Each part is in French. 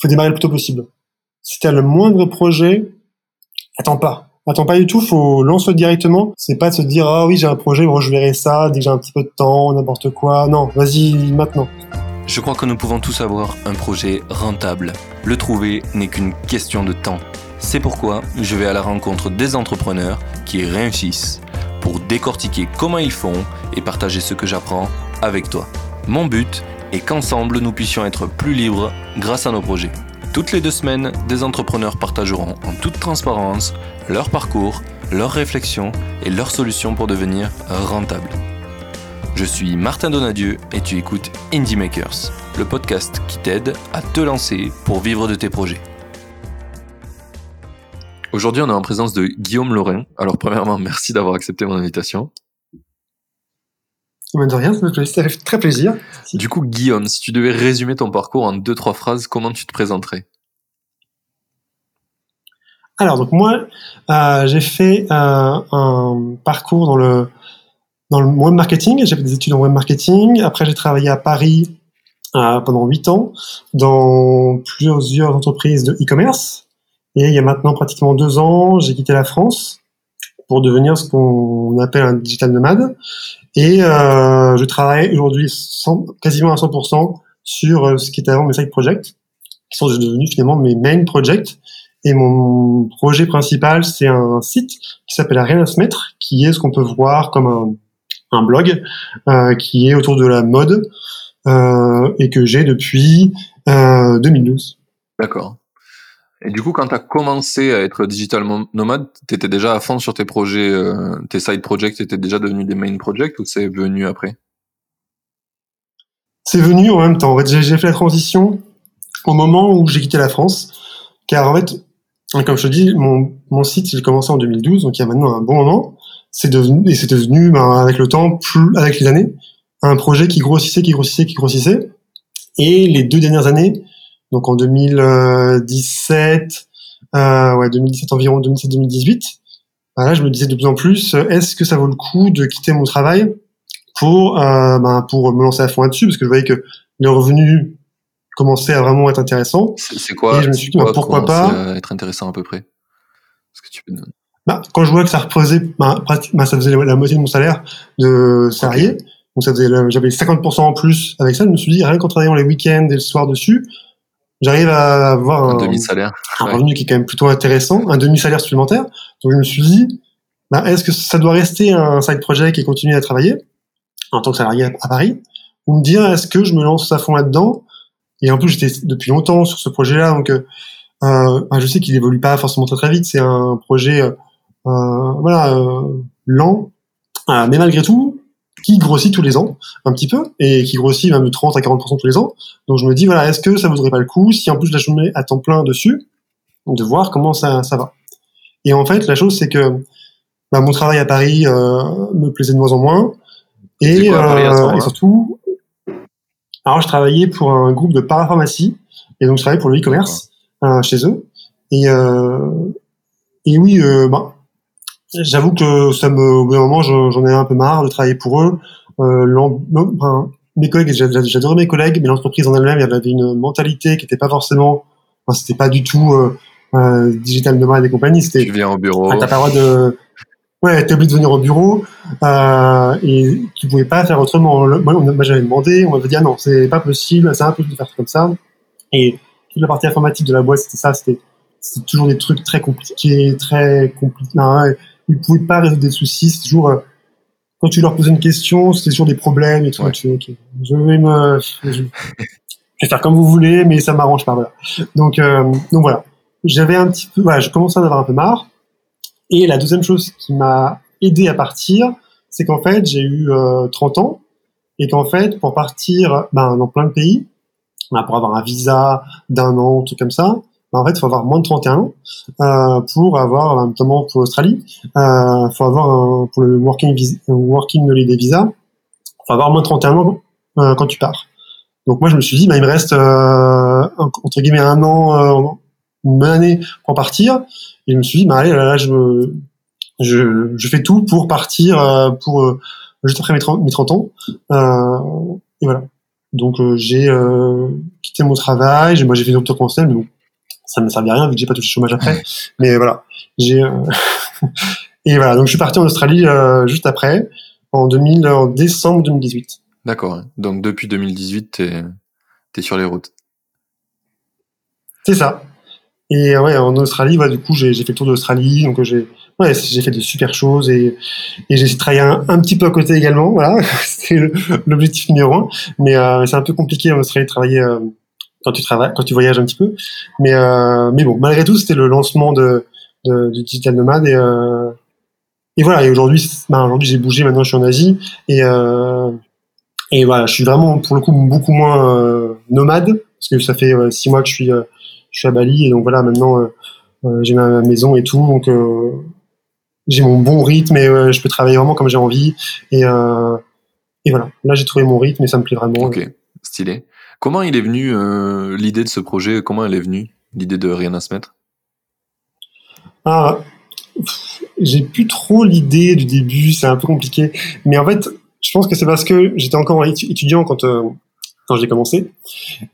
faut démarrer le plus tôt possible. Si tu le moindre projet, attends pas. Attends pas du tout, faut lancer directement. C'est pas de se dire ah oui j'ai un projet, je verrai ça dès que j'ai un petit peu de temps, n'importe quoi. Non, vas-y maintenant. Je crois que nous pouvons tous avoir un projet rentable. Le trouver n'est qu'une question de temps. C'est pourquoi je vais à la rencontre des entrepreneurs qui réussissent pour décortiquer comment ils font et partager ce que j'apprends avec toi. Mon but est qu'ensemble nous puissions être plus libres grâce à nos projets. Toutes les deux semaines, des entrepreneurs partageront en toute transparence leur parcours, leurs réflexions et leurs solutions pour devenir rentables. Je suis Martin Donadieu et tu écoutes Indie Makers, le podcast qui t'aide à te lancer pour vivre de tes projets. Aujourd'hui, on est en présence de Guillaume Lorrain. Alors, premièrement, merci d'avoir accepté mon invitation. De rien, ça fait très plaisir. Du coup, Guillaume, si tu devais résumer ton parcours en deux, trois phrases, comment tu te présenterais? Alors, donc moi, euh, j'ai fait euh, un parcours dans le, dans le web marketing. J'ai fait des études en web marketing. Après, j'ai travaillé à Paris euh, pendant huit ans dans plusieurs entreprises de e-commerce. Et il y a maintenant pratiquement deux ans, j'ai quitté la France pour devenir ce qu'on appelle un digital nomade. Et euh, je travaille aujourd'hui quasiment à 100% sur euh, ce qui était avant mes side projects, qui sont devenus finalement mes main projects. Et mon projet principal, c'est un site qui s'appelle Rien à se mettre, qui est ce qu'on peut voir comme un, blog, euh, qui est autour de la mode et que j'ai depuis 2012. Euh, D'accord. Et du coup, quand tu as commencé à être digital nomade, tu étais déjà à fond sur tes projets, euh, tes side projects étaient déjà devenus des main projects ou c'est venu après? C'est venu en même temps. En fait, j'ai fait la transition au moment où j'ai quitté la France. Car en fait, comme je te dis, mon, mon site, il a commencé en 2012, donc il y a maintenant un bon moment. Devenu, et c'est devenu, ben, avec le temps, plus, avec les années, un projet qui grossissait, qui grossissait, qui grossissait. Et les deux dernières années, donc en 2017, euh, ouais, 2017 environ, 2017-2018. Bah là, je me disais de plus en plus, est-ce que ça vaut le coup de quitter mon travail pour, euh, ben, pour me lancer à fond là-dessus, parce que je voyais que les revenus commençaient à vraiment être intéressants. C'est quoi Et je me suis dit, bah, pourquoi pas? être intéressant à peu près? Ce que tu peux bah, quand je vois que ça bah, bah, ça faisait la moitié de mon salaire de salarié, donc ça faisait, j'avais 50% en plus avec ça, je me suis dit, rien qu'en travaillant les week-ends et le soir dessus, j'arrive à avoir un, demi-salaire, un revenu qui est quand même plutôt intéressant, un demi-salaire supplémentaire. Donc je me suis dit, bah, est-ce que ça doit rester un side project et continuer à travailler en tant que salarié à Paris, ou me dire est-ce que je me lance à fond là-dedans? Et en plus j'étais depuis longtemps sur ce projet-là, donc euh, bah, je sais qu'il évolue pas forcément très très vite. C'est un projet euh, voilà euh, lent, euh, mais malgré tout, qui grossit tous les ans, un petit peu, et qui grossit même de 30 à 40% tous les ans. Donc je me dis, voilà, est-ce que ça vaudrait pas le coup, si en plus je la mets à temps plein dessus, de voir comment ça, ça va? Et en fait, la chose, c'est que bah, mon travail à Paris euh, me plaisait de moins en moins. Et, euh, et surtout, alors je travaillais pour un groupe de parapharmacie, et donc je travaillais pour le e-commerce euh, chez eux. Et, et oui, bah, J'avoue que ça me, au bout d'un moment, j'en ai un peu marre de travailler pour eux. Euh, enfin, mes collègues, j'adorais mes collègues, mais l'entreprise en elle-même, elle avait une mentalité qui n'était pas forcément, enfin, c'était pas du tout euh, euh, digital nomade et compagnie. C'était. Tu viens au bureau. T'as pas le droit de. Ouais, t'es obligé de venir au bureau euh, et tu pouvais pas faire autrement. Moi, j'avais demandé, on m'avait dit ah non, c'est pas possible, c'est impossible de faire comme ça. Et toute la partie informatique de la boîte, c'était ça, c'était toujours des trucs très compliqués, très compliqués ils pouvaient pas résoudre des soucis. C'est toujours euh, quand tu leur posais une question, c'était toujours des problèmes et tout. je vais me, je, vais faire comme vous voulez, mais ça m'arrange pas. Voilà. Donc, euh, donc voilà. J'avais un petit peu, voilà, je commençais à en avoir un peu marre. Et la deuxième chose qui m'a aidé à partir, c'est qu'en fait, j'ai eu 30 euh, ans et qu'en fait, pour partir ben, dans plein de pays, ben, pour avoir un visa d'un an, tout comme ça, en fait, il faut avoir moins de 31 ans euh, pour avoir, euh, notamment pour l'Australie, euh, faut avoir un, pour le working visa, working holiday visa, faut avoir moins de 31 ans euh, quand tu pars. Donc moi, je me suis dit, bah, il me reste euh, entre guillemets un an, euh, une année pour partir. Et je me suis dit, bah, allez, là, là je, je, je fais tout pour partir, pour juste après mes 30, mes 30 ans. et voilà. Donc j'ai quitté mon travail, moi j'ai fait une rupture conventionnelle, bon, ça ne me servait à rien vu que j'ai pas touché le chômage après. Mais voilà, j'ai et voilà, donc je suis parti en Australie juste après, en 2000, en décembre 2018. D'accord. Donc depuis 2018, tu es, sur les routes. C'est ça. Et ouais, en Australie, du coup, j'ai fait le tour d'Australie, donc j'ai ouais, j'ai fait de super choses et, et j'ai travaillé un, un, petit peu à côté également. Voilà, c'est l'objectif numéro un. Mais euh, c'est un peu compliqué en Australie de travailler euh, quand tu travailles, quand tu voyages un petit peu. Mais euh, mais bon, malgré tout, c'était le lancement de, de, du digital nomade et euh, et voilà. Et aujourd'hui, bah, aujourd'hui, j'ai bougé. Maintenant, je suis en Asie. Et euh, et voilà, je suis vraiment pour le coup beaucoup moins euh, nomade. Parce que ça fait six mois que je suis je suis à Bali. Et donc voilà maintenant j'ai ma maison et tout. Donc j'ai mon bon rythme et je peux travailler vraiment comme j'ai envie. Et et voilà. Là j'ai trouvé mon rythme et ça me plaît vraiment. Ok. Stylé comment il est venu l'idée de ce projet? Comment elle est venue l'idée de rien à se mettre? Ah j'ai plus trop l'idée du début, c'est un peu compliqué. Mais en fait, je pense que c'est parce que j'étais encore étudiant quand euh, quand j'ai commencé.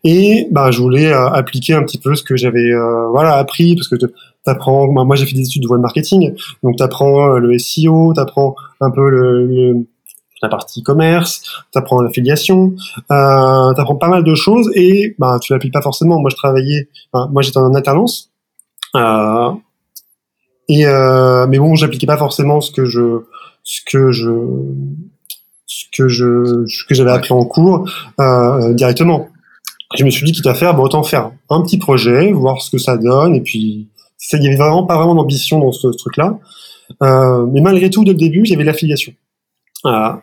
Et bah je voulais euh, appliquer un petit peu ce que j'avais euh, appris parce que t'apprends moi j'ai fait des études de web marketing. Donc t'apprends le SEO t'apprends un peu le, la partie commerce t'apprends l'affiliation euh, t'apprends pas mal de choses et bah tu l'appliques pas forcément moi je travaillais moi j'étais en alternance euh, et euh, mais bon, j'appliquais pas forcément ce que je ce que je ce que je ce que j'avais appris en cours euh, directement. Je me suis dit quitte à faire, bon, autant faire un petit projet, voir ce que ça donne, et puis il y avait vraiment pas vraiment d'ambition dans ce, truc-là. Euh, mais malgré tout, dès le début, j'avais l'affiliation.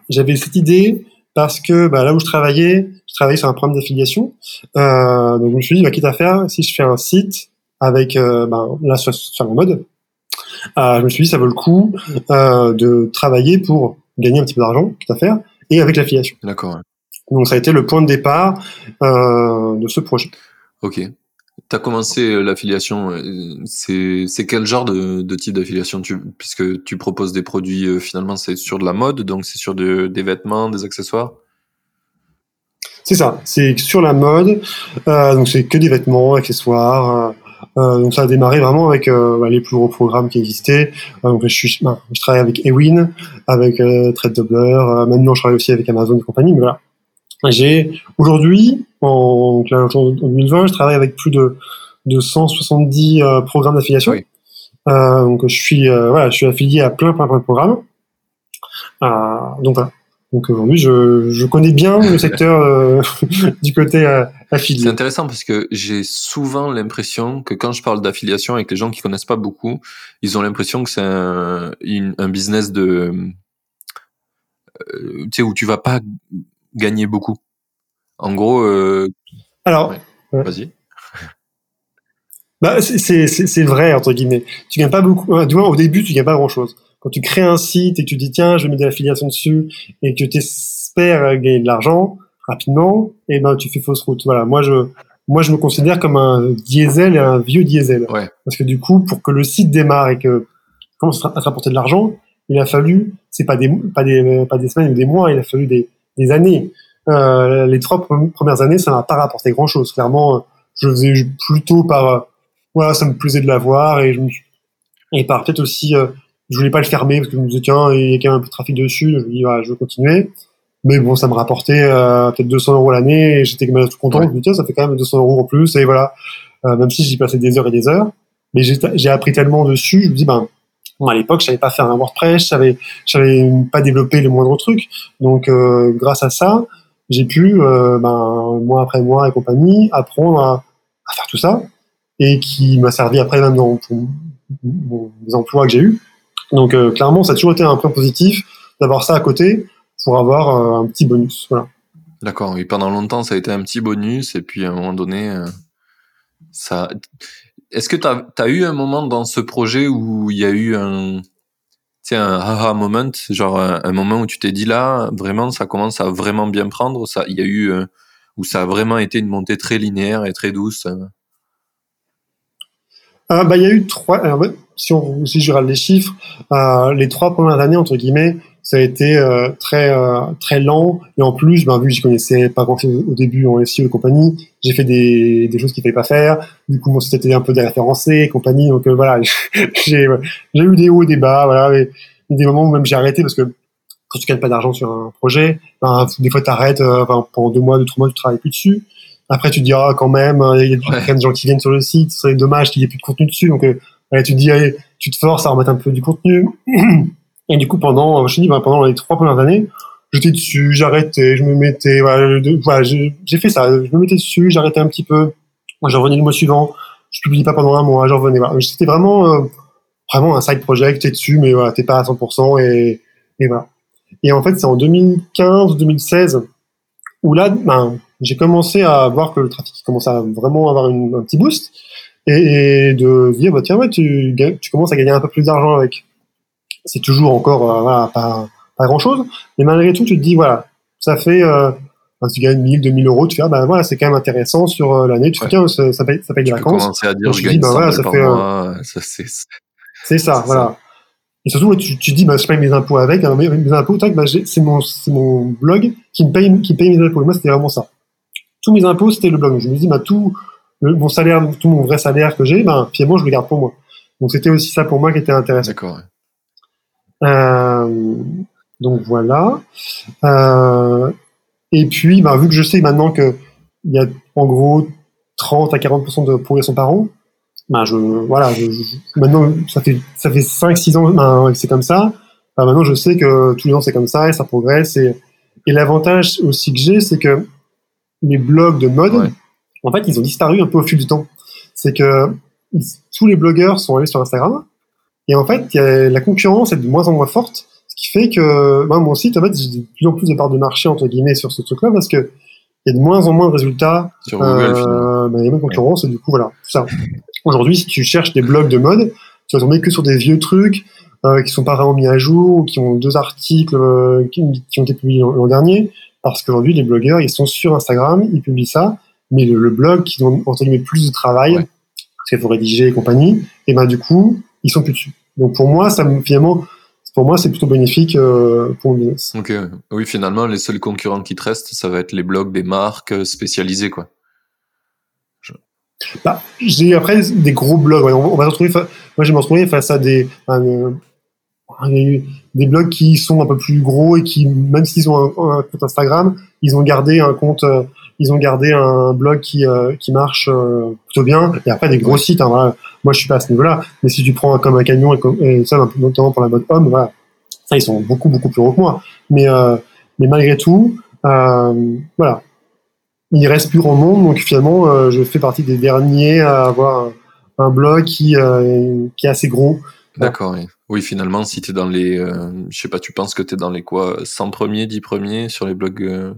J'avais cette idée parce que bah, là où je travaillais, je travaillais sur un programme d'affiliation. Euh, donc je me suis dit, bah, quitte à faire, si je fais un site avec, euh, bah, là, sur, sur mon mode, euh, je me suis dit ça vaut le coup euh, de travailler pour gagner un petit peu d'argent, tout à faire, et avec l'affiliation. D'accord. Donc ça a été le point de départ euh, de ce projet. Ok. Tu as commencé l'affiliation, c'est quel genre de, de type d'affiliation Puisque tu proposes des produits, finalement, c'est sur de la mode, donc c'est sur de, des vêtements, des accessoires? C'est ça, c'est sur la mode, euh, donc c'est que des vêtements, accessoires, euh, donc ça a démarré vraiment avec euh, bah, les plus gros programmes qui existaient. Euh, donc je, bah, je travaille avec Ewin, avec Trade Doubler. maintenant, je travaille aussi avec Amazon et compagnie. Mais voilà. J'ai aujourd'hui, en, en, 2020, je travaille avec plus de, de 170 programmes d'affiliation. donc je suis, voilà, je suis affilié à plein, plein, plein de programmes. donc voilà. Donc aujourd'hui, je, je, connais bien le secteur euh, du côté euh, affilié. C'est intéressant parce que j'ai souvent l'impression que quand je parle d'affiliation avec les gens qui connaissent pas beaucoup, ils ont l'impression que c'est un, un, business de, euh, tu sais, où tu vas pas gagner beaucoup. En gros. Euh, Alors. Vas-y. Bah, c'est vrai entre guillemets. Tu gagnes pas beaucoup. Du moins au début, tu gagnes pas grand chose quand tu crées un site et que tu dis tiens, je vais mettre de l'affiliation dessus et que tu espères gagner de l'argent rapidement, et eh ben tu fais fausse route. Voilà, moi je moi je me considère comme un diesel et un vieux diesel. Ouais. Parce que du coup, pour que le site démarre et que commence à te rapporter de l'argent, il a fallu, c'est pas des pas des pas des semaines ou des mois, il a fallu des, des années. Euh, les trois premières années, ça m'a pas rapporté grand chose. Clairement, je faisais plutôt par voilà, ça me plaisait de l'avoir et je me et par peut-être aussi euh, je voulais pas le fermer parce que je me disais tiens il y a quand même un peu de trafic dessus je me dis voilà, je veux continuer. Mais bon ça me rapportait euh, peut-être 200 euros l'année et j'étais quand même tout content. Je me dis tiens ça fait quand même 200 euros en plus et voilà. Euh, même si j'y passais des heures et des heures. Mais j'ai appris tellement dessus je me dis ben à l'époque je savais pas faire un WordPress je savais je savais pas développer les moindres trucs donc euh, grâce à ça j'ai pu euh, ben mois après mois et compagnie apprendre à, faire tout ça et qui m'a servi après même dans les emplois que j'ai eu donc euh, clairement, ça a toujours été un point positif d'avoir ça à côté pour avoir euh, un petit bonus. Voilà. D'accord, oui, pendant longtemps, ça a été un petit bonus, et puis à un moment donné, ça. Est-ce que tu as, eu un moment dans ce projet où il y a eu un, un aha moment, genre un, moment où tu t'es dit là, vraiment, ça commence à vraiment bien prendre, ça, il y a eu, où ça a vraiment été une montée très linéaire et très douce ah, bah, il y a eu trois. si on si je regarde les chiffres, euh, les trois premières années entre guillemets, ça a été euh, très euh, très lent et en plus, ben, vu que je connaissais pas grand chose au début en SEO et compagnie, j'ai fait des, des choses qu'il fallait pas faire. Du coup, mon site était un peu déréférencé et compagnie. Donc euh, voilà, j'ai j'ai eu des hauts des bas, voilà, et, des moments où même j'ai arrêté parce que quand tu gagnes pas d'argent sur un projet, ben, des fois t'arrêtes, euh, enfin, pendant deux mois, deux trois mois, tu travailles plus dessus. Après, tu te dis ah quand même, il y a plein de gens qui viennent sur le site, c'est dommage qu'il y ait plus de contenu dessus. Donc tu te dis, allez, tu te forces à remettre un peu du contenu. Et du coup, pendant, je te dis, bah, pendant les trois premières années, j'étais dessus, j'arrêtais, je me mettais, voilà, j'ai fait ça, je me mettais dessus, j'arrêtais un petit peu, j'en revenais le mois suivant, je publie pas pendant un mois, j'en revenais, voilà. C'était vraiment, euh, vraiment un side project, t'es dessus, mais voilà, t'es pas à 100% et, et voilà. Et en fait, c'est en 2015, 2016, où là, ben, j'ai commencé à voir que le trafic commençait à avoir un petit boost et, de dire bah tiens ouais tu commences à gagner un peu plus d'argent avec c'est toujours encore euh, voilà pas, pas grand chose mais malgré tout tu te dis voilà ça fait euh, tu gagnes 1000 2000 euros tu fais ah, bah voilà c'est quand même intéressant sur euh, l'année. Tu fais tiens ça, ça, paye, ça paye des vacances. à dire je gagne dis, bah, voilà, ça fait mois, ça, c'est ça voilà. Et surtout tu, tu dis bah je paye mes impôts avec hein, mes, impôts bah, c'est mon c'est mon blog qui me paye qui paye mes impôts. Et moi c'était vraiment ça. Tous mes impôts c'était le blog. Je me dis bah tout mon salaire, tout mon vrai salaire que j'ai, ben, finalement, je le garde pour moi. Donc, c'était aussi ça pour moi qui était intéressant. D'accord. Euh, donc, voilà. Euh, et puis, ben, vu que je sais maintenant qu'il y a en gros 30 à 40% de progression par an, ben, je, voilà, maintenant, ça fait, ça fait 5, 6 ans ben, que c'est comme ça. Ben, maintenant, je sais que tous les ans, c'est comme ça et ça progresse. Et, et l'avantage aussi que j'ai, c'est que les blogs de mode, en fait, ils ont disparu un peu au fil du temps. C'est que tous les blogueurs sont allés sur Instagram, et en fait, y a, la concurrence est de moins en moins forte, ce qui fait que moi, mon site, en fait, j'ai de plus en plus de parts de marché entre guillemets sur ce truc-là, parce que il y a de moins en moins de résultats. Sur Google, euh, bah, il y a moins de concurrence, et du coup, voilà, ça. Aujourd'hui, si tu cherches des blogs de mode, tu vas tomber que sur des vieux trucs euh, qui sont pas vraiment mis à jour, ou qui ont deux articles euh, qui, qui, ont été publiés l'an dernier, parce qu'aujourd'hui, les blogueurs, ils sont sur Instagram, ils publient ça, mais le, blog qui demande entre guillemets plus de travail, parce qu'il faut rédiger et compagnie, et ben du coup, ils sont plus dessus. Donc pour moi, ça finalement, pour moi, c'est plutôt bénéfique euh, pour le business. Ok, oui, finalement, les seuls concurrents qui te restent, ça va être les blogs des marques euh, spécialisées, quoi. Bah, j'ai après des gros blogs. On, va se retrouver. Moi, je me retrouver face à des euh, des blogs qui sont un peu plus gros et qui, même s'ils ont un, un, compte Instagram, ils ont gardé un compte ils ont gardé un blog qui, qui marche plutôt bien. Et après, des gros sites, hein, voilà. Moi je suis pas à ce niveau-là, mais si tu prends comme un camion et, et ça, notamment pour la mode homme, voilà, ça, ils sont beaucoup, beaucoup plus gros que moi. Mais, euh, mais malgré tout, voilà, il reste plus grand monde, donc finalement, je fais partie des derniers à avoir un, blog qui, qui est assez gros. D'accord, oui. Oui, finalement, si tu es dans les. je sais pas, tu penses que tu es dans les quoi 100 premiers, 10 premiers sur les blogs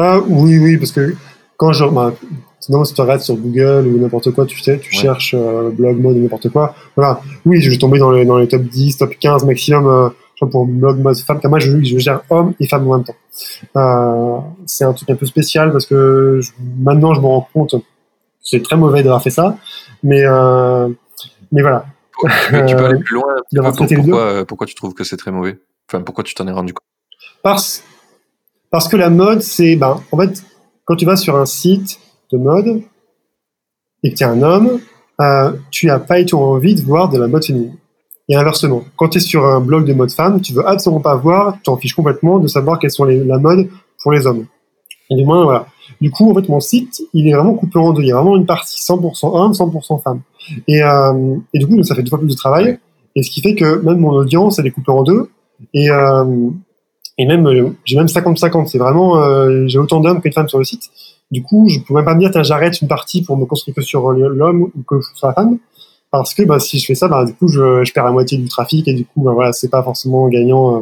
ah oui, oui, parce que quand je... Bah, sinon, si tu regardes sur Google ou n'importe quoi, tu sais, tu cherches euh, blog mode ou n'importe quoi. Voilà. Oui, je vais tomber dans les, dans les top 10, top 15 maximum euh, pour blog mode femme. Car moi, je, je gère homme et femme en même temps. Euh, c'est un truc un peu spécial parce que maintenant, je me rends compte c'est très mauvais d'avoir fait ça. Mais, euh, mais voilà. tu peux aller plus loin. pourquoi, pourquoi tu trouves que c'est très mauvais? Enfin, pourquoi tu t'en es rendu compte? Parce parce que la mode, c'est, ben, en fait, quand tu vas sur un site de mode et que tu es un homme, euh, tu n'as pas du tout envie de voir de la mode féminine. Et inversement, quand tu es sur un blog de mode femme, tu veux absolument pas voir, tu t'en fiches complètement de savoir quelles sont les, la mode pour les hommes. Et du moins, voilà. Du coup, en fait, mon site, il est vraiment coupé en deux. Il y a vraiment une partie 100% homme, 100% femme. Et, euh, et du coup, ça fait deux fois plus de travail. Et ce qui fait que même mon audience, elle est coupée en deux. Et, euh, et même j'ai même 50-50. C'est vraiment euh, j'ai autant d'hommes que de femmes sur le site. Du coup, je pourrais pas me dire j'arrête une partie pour me construire que sur l'homme ou que sur la femme, parce que bah, si je fais ça, bah, du coup je, je perds la moitié du trafic et du coup bah, voilà c'est pas forcément gagnant. Euh,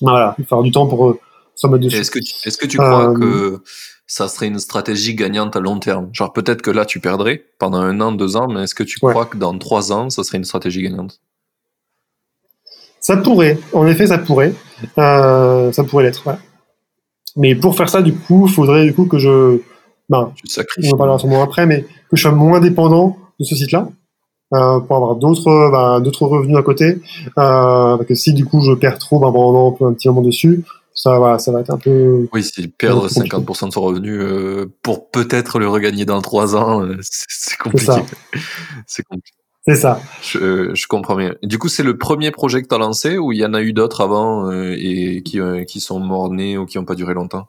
bah, voilà, il faut avoir du temps pour euh, se mettre dessus. Est-ce que tu, est-ce que tu crois que ça serait une stratégie gagnante à long terme? Genre peut-être que là tu perdrais pendant un an, deux ans, mais est-ce que tu crois que dans trois ans ça serait une stratégie gagnante? Ça pourrait, en effet, ça pourrait. Euh, ça pourrait l'être, ouais. Mais pour faire ça, du coup, il faudrait du coup que je. Tu te sacrifies. On en parlera sûrement après, mais que je sois moins dépendant de ce site-là. euh, pour avoir d'autres bah, d'autres revenus à côté. Euh, parce que si du coup je perds trop bah, pendant un petit moment dessus, ça, voilà, ça va être un peu. Oui, si perdre 50% de son revenu euh, pour peut-être le regagner dans 3 ans, c'est compliqué. C'est compliqué. C'est ça. Je, je, comprends bien. Du coup, c'est le premier projet que tu as lancé ou il y en a eu d'autres avant et qui, qui sont morts-nés ou qui n'ont pas duré longtemps?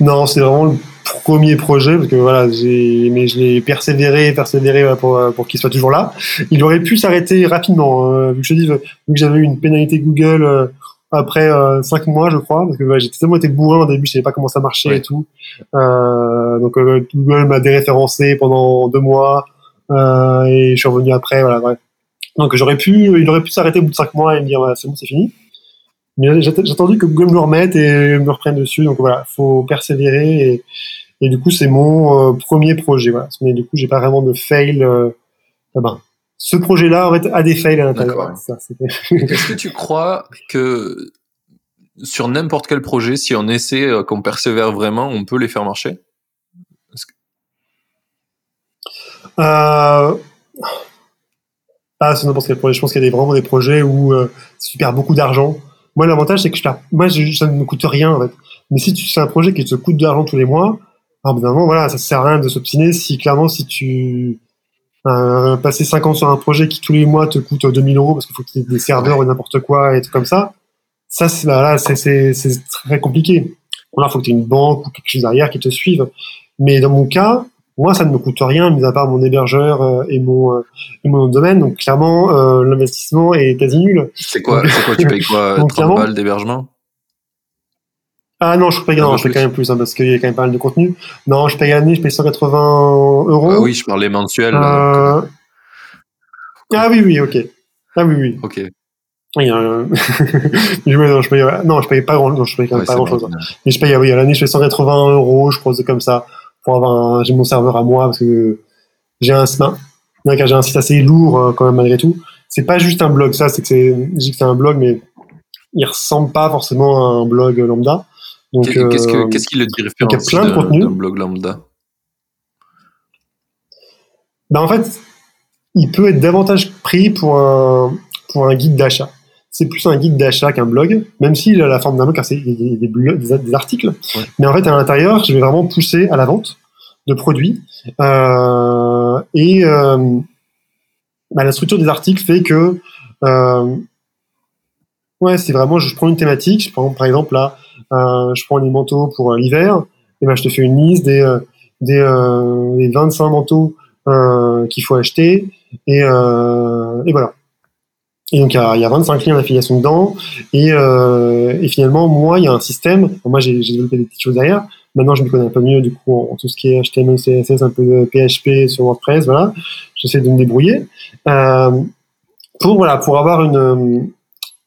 Non, c'est vraiment le premier projet parce que voilà, j'ai, mais je l'ai persévéré, persévéré pour, pour qu'il soit toujours là. Il aurait pu s'arrêter rapidement. Hein, vu que je dis, vu que j'avais eu une pénalité Google après euh, cinq mois, je crois, parce que ouais, j'étais tellement été bourrin au début, je savais pas comment ça marchait et tout. Euh, donc euh, Google m'a déréférencé pendant deux mois euh, et je suis revenu après. Voilà, ouais. Donc j'aurais pu, il aurait pu s'arrêter au bout de cinq mois et me dire ouais, c'est bon, c'est fini. Mais j'ai attendu que Google me le remette et me reprenne dessus. Donc voilà, faut persévérer et, et du coup c'est mon euh, premier projet. Voilà. Mais du coup j'ai pas vraiment de fail. Euh, ben, ce projet-là aurait a des fails à l'intérieur. Est-ce que tu crois que sur n'importe quel projet, si on essaie, euh, qu'on persévère vraiment, on peut les faire marcher? Euh... Ah, n'importe quel projet. Je pense qu'il y a des, vraiment des projets où tu perds beaucoup d'argent. Moi, l'avantage, c'est que je perds... moi, ça ne me coûte rien, en fait. Mais si tu fais un projet qui te coûte de l'argent tous les mois, alors, évidemment, voilà, ça sert à rien de s'obstiner si, clairement, si tu, euh, passer 5 ans sur un projet qui tous les mois te coûte 2000 euros parce qu'il faut qu'il y ait des serveurs ou n'importe quoi et tout comme ça, ça c'est là, c'est très compliqué. Là, il faut que tu aies une banque ou quelque chose derrière qui te suive. Mais dans mon cas, moi, ça ne me coûte rien, mis à part mon hébergeur euh, et mon euh, et mon domaine. Donc clairement, euh, l'investissement est quasi nul. C'est quoi, quoi Tu payes quoi 30 balles d'hébergement? Ah non, je paye, non, je paye quand même plus, hein, parce qu'il y a quand même pas mal de contenu. Non, je paye l'année, je paye 180 euros. Ah oui, je parlais mensuel. Euh... Ah oui, oui, ok. Ah oui, oui. Ok. Oui, euh... non, je paye, non, je paye pas grand, non, je paye quand même pas grand chose. Hein. Mais je paye, oui, à l'année, je paye 180 euros, je crois, c'est comme ça, pour avoir j'ai mon serveur à moi, parce que j'ai un, j'ai un site assez lourd, euh, quand même, malgré tout. C'est pas juste un blog, ça, c'est que c'est, je dis que c'est un blog, mais il ressemble pas forcément à un blog lambda. Qu'est-ce, euh, qu'est-ce qui le différencie d'un, blog lambda? Ben, En fait, il peut être davantage pris pour un, pour un guide d'achat. C'est plus un guide d'achat qu'un blog, même s'il a la forme d'un blog, car c'est des, des, des, articles. Mais en fait, à l'intérieur, je vais vraiment pousser à la vente de produits. Euh, et euh, ben, la structure des articles fait que euh, Ouais, c'est vraiment, je prends une thématique, je prends par exemple là, je prends les manteaux pour l'hiver, et ben je te fais une liste des des, des 25 manteaux qu'il faut acheter, et, et voilà. Et donc il y a, y a 25 liens d'affiliation dedans, et, et finalement moi il y a un système, moi j'ai développé des petites choses derrière, maintenant je me connais un peu mieux du coup en, tout ce qui est HTML, CSS, un peu de PHP sur WordPress, voilà, j'essaie de me débrouiller. pour voilà, pour avoir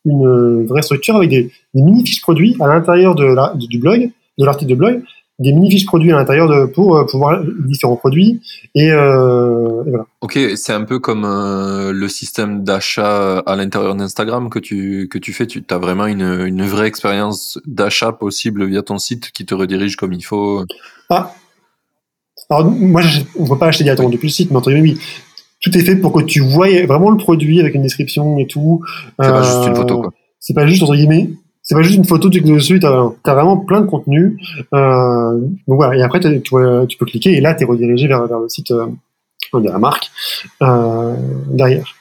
une vraie structure avec des, mini fiches produits à l'intérieur du blog, de l'article de blog, des mini fiches produits à l'intérieur de pour euh, pouvoir différents produits et, euh, et voilà. Ok, c'est un peu comme euh, le système d'achat à l'intérieur d'Instagram que tu que tu fais. Tu as vraiment une, une vraie expérience d'achat possible via ton site qui te redirige comme il faut. Ah. Alors moi, on ne peut pas acheter directement depuis le site, mais entre oui, tout est fait pour que tu voies vraiment le produit avec une description et tout. C'est pas juste une photo, quoi. C'est pas juste, entre guillemets, c'est pas juste une photo, tu cliques dessus, t'as as vraiment plein de contenu. Euh, donc voilà, et après, tu, tu, peux cliquer, et là, tu es redirigé vers, vers le site euh, de la marque euh, derrière.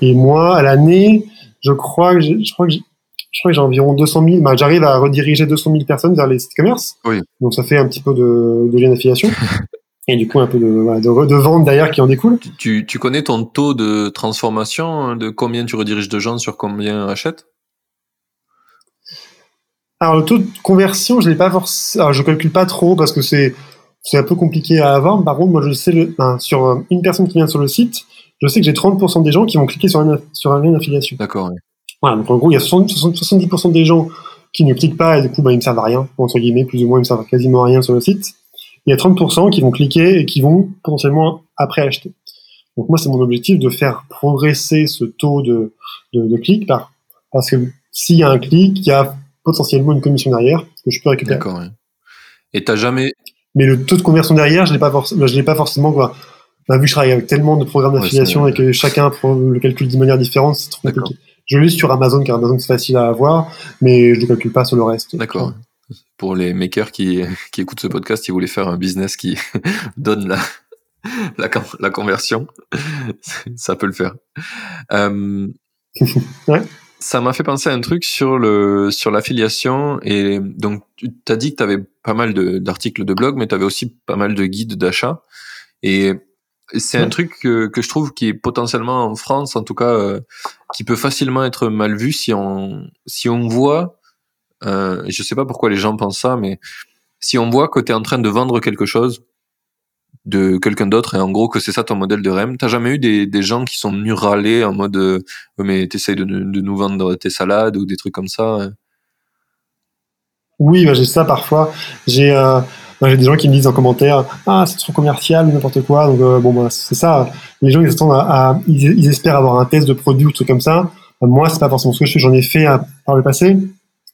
Et moi, à l'année, je crois que je crois que je crois que j'ai environ 200 000. Bah, j'arrive à rediriger 200 000 personnes vers les sites commerce. Oui. Donc ça fait un petit peu de, de lien d'affiliation. et du coup un peu de, de, de vente d'ailleurs qui en découle. Tu, tu connais ton taux de transformation, hein, de combien tu rediriges de gens sur combien achètent Alors le taux de conversion, je l'ai pas forcément, je calcule pas trop parce que c'est c'est un peu compliqué à avoir. Par contre, moi je sais le, sur une personne qui vient sur le site, je sais que j'ai 30% des gens qui vont cliquer sur un sur un lien d'affiliation. D'accord. Oui. Voilà, donc en gros il y a 70% des gens qui ne cliquent pas et du coup bah, ils me servent à rien entre guillemets, plus ou moins ils me servent quasiment à rien sur le site il y a 30% qui vont cliquer et qui vont potentiellement après acheter. Donc moi, c'est mon objectif de faire progresser ce taux de, de, de clics par, parce que s'il y a un clic, il y a potentiellement une commission derrière que je peux récupérer. D'accord. Ouais. Et t'as jamais. Mais le taux de conversion derrière, je l'ai pas, je l'ai pas forcément quoi. Bah, vu que je travaille avec tellement de programmes d'affiliation et que chacun prend le calcul d'une manière différente, c'est trop compliqué. Je l'ai sur Amazon, car Amazon c'est facile à avoir, mais je ne calcule pas sur le reste. D'accord. Pour les makers qui, qui écoutent ce podcast, ils voulaient faire un business qui donne la, la, la, conversion, ça peut le faire. Euh, ouais. Ça m'a fait penser à un truc sur le sur l'affiliation et donc tu as dit que tu avais pas mal d'articles de, blog, mais tu avais aussi pas mal de guides d'achat et c'est un truc que, que, je trouve qui est potentiellement en France, en tout cas, euh, qui peut facilement être mal vu si on si on voit. Euh, je sais pas pourquoi les gens pensent ça, mais si on voit que tu es en train de vendre quelque chose de quelqu'un d'autre et en gros que c'est ça ton modèle de REM. T'as jamais eu des, des gens qui sont venus râler en mode euh, mais t'essayes de, de nous vendre tes salades ou des trucs comme ça hein Oui, bah, j'ai ça parfois. J'ai euh, bah, des gens qui me disent en commentaire ah c'est trop commercial ou n'importe quoi. Donc euh, bon bah c'est ça. Les gens ils attendent à, ils, espèrent avoir un test de produit ou truc comme ça. moi c'est pas forcément ce que. J'en ai fait par le passé.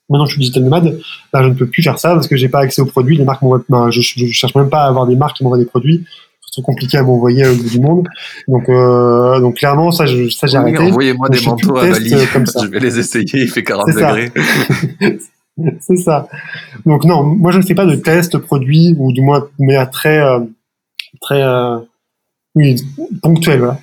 Maintenant je suis digital nomade, bah, je ne peux plus faire ça parce que j'ai pas accès aux produits. Les marques bah, je, je, cherche même pas à avoir des marques qui m'envoient des produits. C'est trop compliqué à m'envoyer au bout du monde. Donc, euh, donc clairement, ça, je, ça j'ai arrêté. Envoyez-moi des manteaux à Bali. Euh, comme ça. je vais les essayer. Il fait 40 degrés. c'est ça. Donc non, moi je ne fais pas de test produit ou du moins mais à très euh, très euh, oui, ponctuel. Voilà.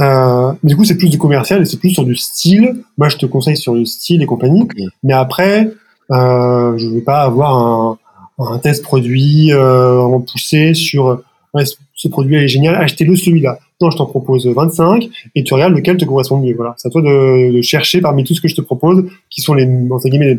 Euh, du coup, c'est plus du commercial et c'est plus sur du style. Moi, je te conseille sur le style et compagnie. Mais après, euh, je ne vais pas avoir un, un test produit euh, vraiment poussé sur ouais, ce produit est génial, achetez-le celui-là. Non, je t'en propose 25 et tu regardes lequel te correspond mieux. Voilà, c'est à toi de, de, chercher parmi tout ce que je te propose qui sont les entre guillemets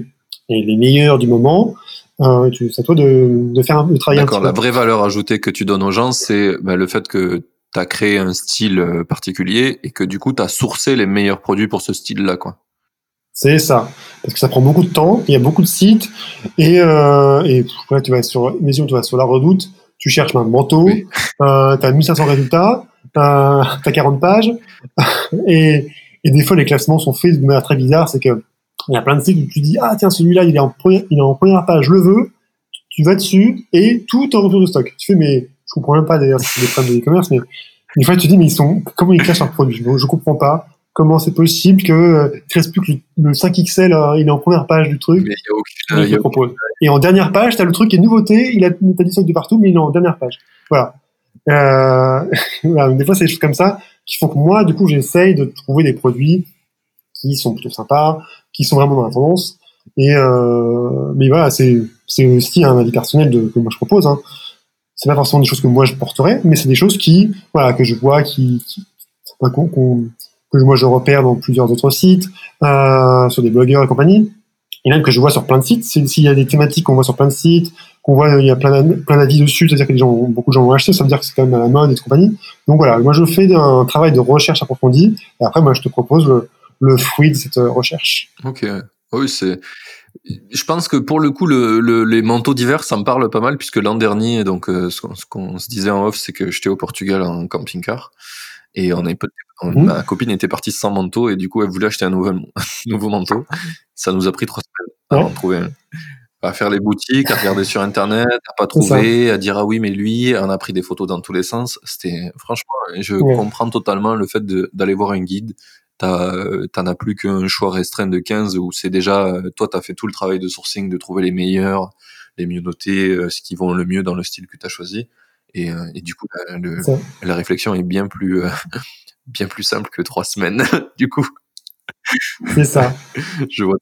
les, les meilleurs du moment. Euh, c'est à toi de, de faire le travail. D'accord. La vraie valeur ajoutée que tu donnes aux gens, c'est ben, le fait que tu as créé un style euh, particulier et que du coup, tu as sourcé les meilleurs produits pour ce style-là. quoi. C'est ça. Parce que ça prend beaucoup de temps, il y a beaucoup de sites, et, euh, et tu vas sur, tu vas sur la redoute, tu cherches un manteau, euh, tu as 1500 résultats, tu as, 40 pages, et, et des fois, les classements sont faits de manière très bizarre, c'est que il y a plein de sites où tu dis, ah tiens, celui-là, il, est en première, il est en première page, je le veux, tu vas dessus, et tout est en retour de stock. Tu fais, mais je comprends même pas d'ailleurs si c'est des problèmes de e-commerce, mais des fois tu te dis mais ils sont comment ils cachent leurs produits? Je comprends pas comment c'est possible que euh, il reste plus que le, 5XL euh, il est en première page du truc. Mais il a aucun, Et en dernière page, tu as le truc qui est nouveauté, il a t'as dit ça de partout, mais il est en dernière page. Voilà. Euh, voilà. Des fois c'est des choses comme ça qui font que moi du coup j'essaye de trouver des produits qui sont plutôt sympas, qui sont vraiment dans la tendance. Et euh, mais voilà, c'est c'est aussi un avis personnel de, que moi je propose. Hein c'est pas forcément des choses que moi je porterais, mais c'est des choses qui, voilà, que je vois, qui, qui que moi je repère dans plusieurs autres sites, euh, sur des blogueurs et compagnie, et même que je vois sur plein de sites. S'il y a des thématiques qu'on voit sur plein de sites, qu'on voit il y a plein d'avis dessus, c'est-à-dire que beaucoup de gens vont acheter, ça veut dire que c'est quand même à la mode et compagnie. Donc voilà, moi je fais un travail de recherche approfondie, et après moi je te propose le, le fruit de cette recherche. Ok, oui c'est je pense que pour le coup, le, les manteaux d'hiver, ça me parle pas mal, puisque l'an dernier, donc euh, ce qu'on se disait en off, c'est que j'étais au Portugal en camping-car, et on, mmh. ma copine était partie sans manteau, et du coup, elle voulait acheter un nouveau, nouveau manteau. Ça nous a pris trois semaines à en trouver un. À faire les boutiques, à regarder sur internet, à pas trouver, à dire ah oui mais lui, on a pris des photos dans tous les sens. C'était franchement, je comprends totalement le fait d'aller voir un guide, t'en as plus qu'un choix restreint de 15 où c'est déjà, euh, toi, t'as fait tout le travail de sourcing, de trouver les meilleurs, les mieux notés, euh, ce qui vont le mieux dans le style que t'as choisi. Et, euh, et, du coup, la réflexion est bien plus, bien plus simple que trois semaines, du coup. C'est ça. Je vois.